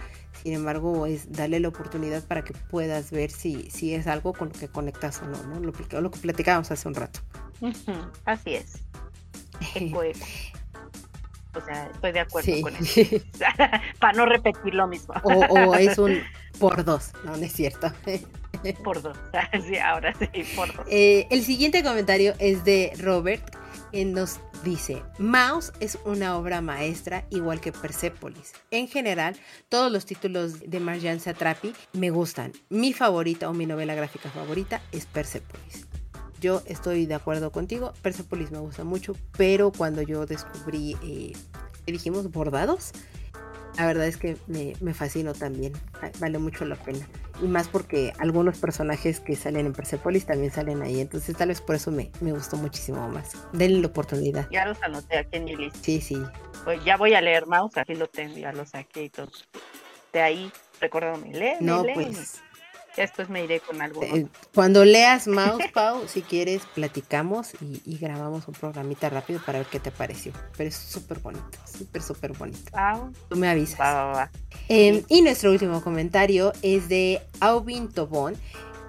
sin embargo, es darle la oportunidad para que puedas ver si, si es algo con lo que conectas o no, ¿no? Lo, lo que platicábamos hace un rato. Así es. O sea, estoy de acuerdo con eso. Para no repetir lo mismo. O, es un por dos, no, no es cierto. por dos, sí, ahora sí, por dos. Eh, el siguiente comentario es de Robert, que nos dice, Mouse es una obra maestra igual que Persepolis. En general, todos los títulos de Marjan Satrapi me gustan. Mi favorita o mi novela gráfica favorita es Persepolis yo estoy de acuerdo contigo. Persepolis me gusta mucho, pero cuando yo descubrí, eh, dijimos? Bordados. La verdad es que me, me fascinó también. Vale mucho la pena. Y más porque algunos personajes que salen en Persepolis también salen ahí. Entonces tal vez por eso me, me gustó muchísimo más. Denle la oportunidad. Ya los anoté aquí en mi lista. Sí, sí. Pues ya voy a leer Mouse. Aquí lo tengo, ya lo saqué y todo. De ahí, recuérdame, lee. No, pues Después me iré con algo. Eh, cuando leas Mouse, Pau, si quieres, platicamos y, grabamos un programita rápido para ver qué te pareció. Pero es súper bonito, súper, súper bonito. Tú me avisas. Em, y nuestro último comentario es de Aubin Tobón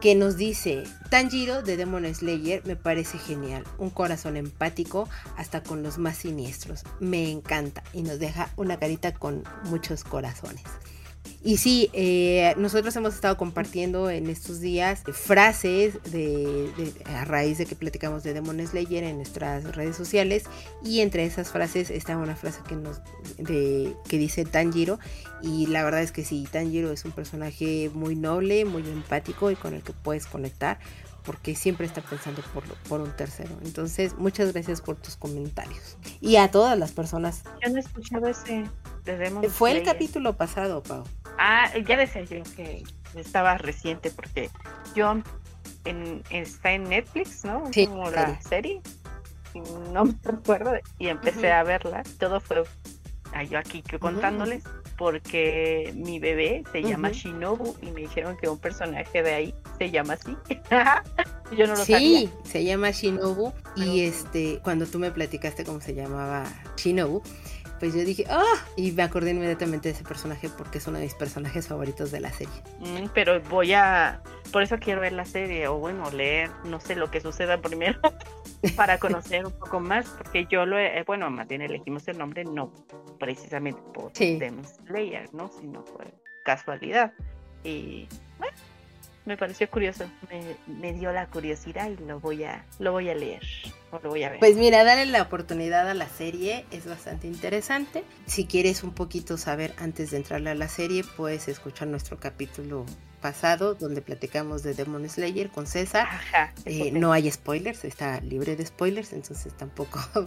que nos dice, Tanjiro de Demon Slayer me parece genial, un corazón empático hasta con los más siniestros, me encanta y nos deja una carita con muchos corazones. Y sí, eh, nosotros hemos estado compartiendo en estos días frases de, a raíz de que platicamos de Demon Slayer en nuestras redes sociales y entre esas frases está una frase que nos de, que dice Tanjiro y la verdad es que sí, Tanjiro es un personaje muy noble, muy empático y con el que puedes conectar porque siempre está pensando por, por un tercero. Entonces, muchas gracias por tus comentarios. Y a todas las personas. Yo no he escuchado ese Fue el capítulo pasado, Pau. Ah, ya decía yo que estaba reciente porque yo en, está en Netflix, ¿no? Sí, Como la serie. No me recuerdo y empecé a verla. Todo fue yo aquí contándoles porque mi bebé se llama Shinobu y me dijeron que un personaje de ahí se llama así. yo no lo sí, se llama Shinobu y este cuando tú me platicaste cómo se llamaba Shinobu, pues yo dije, ¡ah! y me acordé inmediatamente de ese personaje porque es uno de mis personajes favoritos de la serie. Mm, pero voy a, por eso quiero ver la serie, o bueno, leer, no sé lo que suceda primero, para conocer un poco más, porque yo lo, he, bueno, más bien elegimos el nombre no precisamente por sí. Demon Slayer, ¿no? Sino por casualidad. Y bueno, me pareció curioso, me, dio la curiosidad y lo voy a, lo voy a leer. O lo voy a ver. Pues mira, darle la oportunidad a la serie es bastante interesante. Si quieres un poquito saber antes de entrarle a la serie, puedes escuchar nuestro capítulo pasado donde platicamos de Demon Slayer con César. Eh, no hay spoilers, está libre de spoilers, entonces tampoco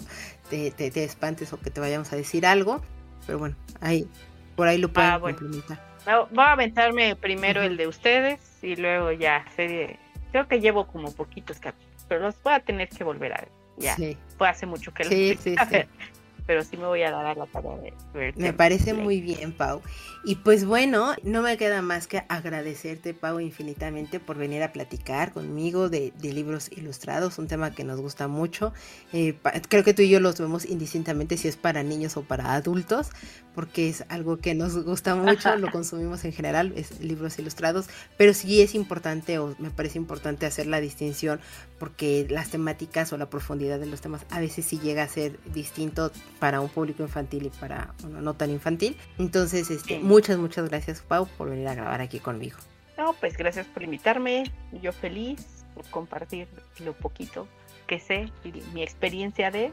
te, te, espantes o que te vayamos a decir algo. Pero bueno, ahí, por ahí lo pueden ah, complementar. Voy a aventarme primero el de ustedes y luego ya serie. Creo que llevo como poquitos capítulos, pero los voy a tener que volver a ver. Ya. Fue hace mucho que los sí, sí, pero sí me voy a dar a la tarea de ver. Me parece muy bien, Pau. Y pues bueno, no me queda más que agradecerte, Pau, infinitamente por venir a platicar conmigo de, libros ilustrados, un tema que nos gusta mucho. Eh, creo que tú y yo los vemos indistintamente si es para niños o para adultos, porque es algo que nos gusta mucho, lo consumimos en general, es libros ilustrados, pero sí es importante o me parece importante hacer la distinción porque las temáticas o la profundidad de los temas a veces sí llega a ser distinto para un público infantil y para uno no tan infantil. Entonces, este, muchas, muchas gracias, Pau, por venir a grabar aquí conmigo. No, pues gracias por invitarme. Yo feliz por compartir lo poquito que sé y mi experiencia de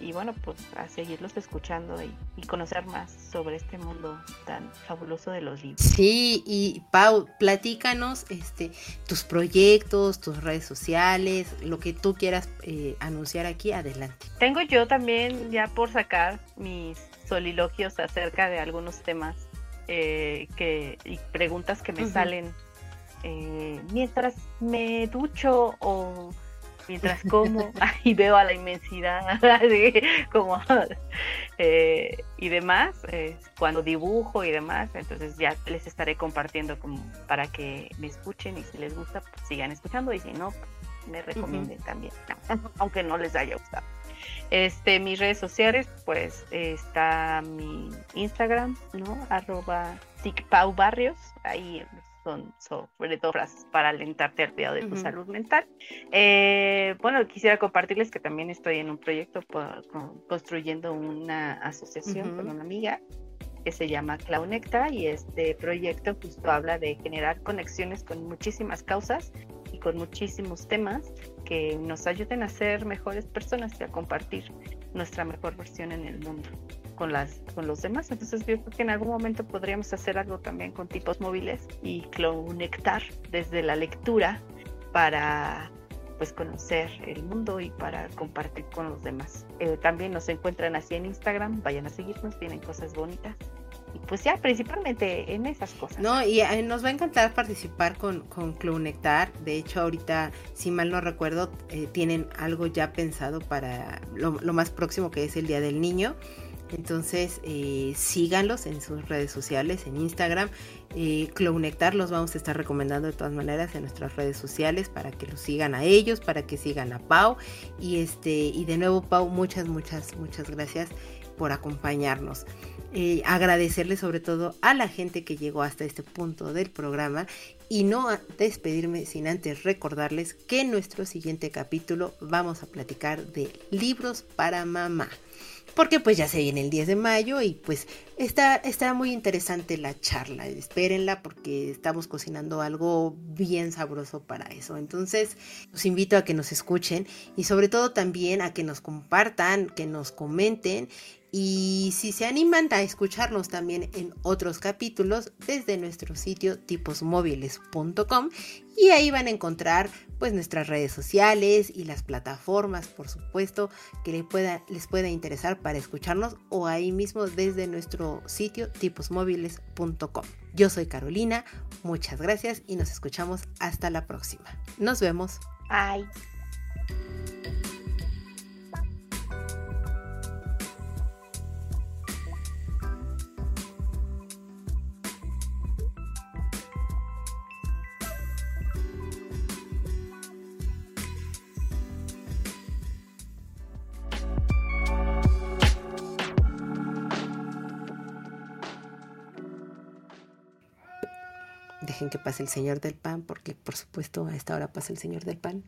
y bueno, pues a seguirlos escuchando y, conocer más sobre este mundo tan fabuloso de los libros. Sí, y Pau, platícanos este, tus proyectos, tus redes sociales, lo que tú quieras eh, anunciar aquí, adelante. Tengo yo también ya por sacar mis soliloquios acerca de algunos temas eh, que, y preguntas que me salen eh, mientras me ducho o mientras como y veo a la inmensidad como eh, y demás cuando dibujo y demás entonces ya les estaré compartiendo como para que me escuchen y si les gusta pues sigan escuchando y si no me recomienden también. Aunque no les haya gustado. Este mis redes sociales pues está mi Instagram no arroba Barrios ahí son sobre todo frases para alentarte al cuidado de tu salud mental. Eh, bueno, quisiera compartirles que también estoy en un proyecto construyendo una asociación con una amiga que se llama Claunecta y este proyecto justo habla de generar conexiones con muchísimas causas y con muchísimos temas que nos ayuden a ser mejores personas y a compartir nuestra mejor versión en el mundo con, las, con los demás. Entonces yo creo que en algún momento podríamos hacer algo también con tipos móviles y conectar desde la lectura para pues conocer el mundo y para compartir con los demás. Eh, también nos encuentran así en Instagram, vayan a seguirnos, tienen cosas bonitas. Y pues ya, principalmente en esas cosas. No, y eh, nos va a encantar participar con, con Nectar. De hecho, ahorita, si mal no recuerdo, eh, tienen algo ya pensado para lo, lo más próximo que es el Día del Niño. Entonces eh, síganlos en sus redes sociales, en Instagram. Eh, los vamos a estar recomendando de todas maneras en nuestras redes sociales para que los sigan a ellos, para que sigan a Pau. Y este, y de nuevo, Pau, muchas, muchas, muchas gracias por acompañarnos. Eh, agradecerle sobre todo a la gente que llegó hasta este punto del programa y no despedirme sin antes recordarles que en nuestro siguiente capítulo vamos a platicar de libros para mamá porque pues ya se viene el 10 de mayo y pues está, muy interesante la charla, espérenla porque estamos cocinando algo bien sabroso para eso. Entonces, los invito a que nos escuchen y sobre todo también a que nos compartan, que nos comenten y si se animan a escucharnos también en otros capítulos desde nuestro sitio tiposmóviles.com y ahí van a encontrar pues nuestras redes sociales y las plataformas por supuesto que les pueda, les pueda interesar para escucharnos o ahí mismo desde nuestro sitio tiposmóviles.com. Yo soy Carolina, muchas gracias y nos escuchamos hasta la próxima. Nos vemos. Bye. Que pase el señor del pan, porque por supuesto a esta hora pasa el señor del pan.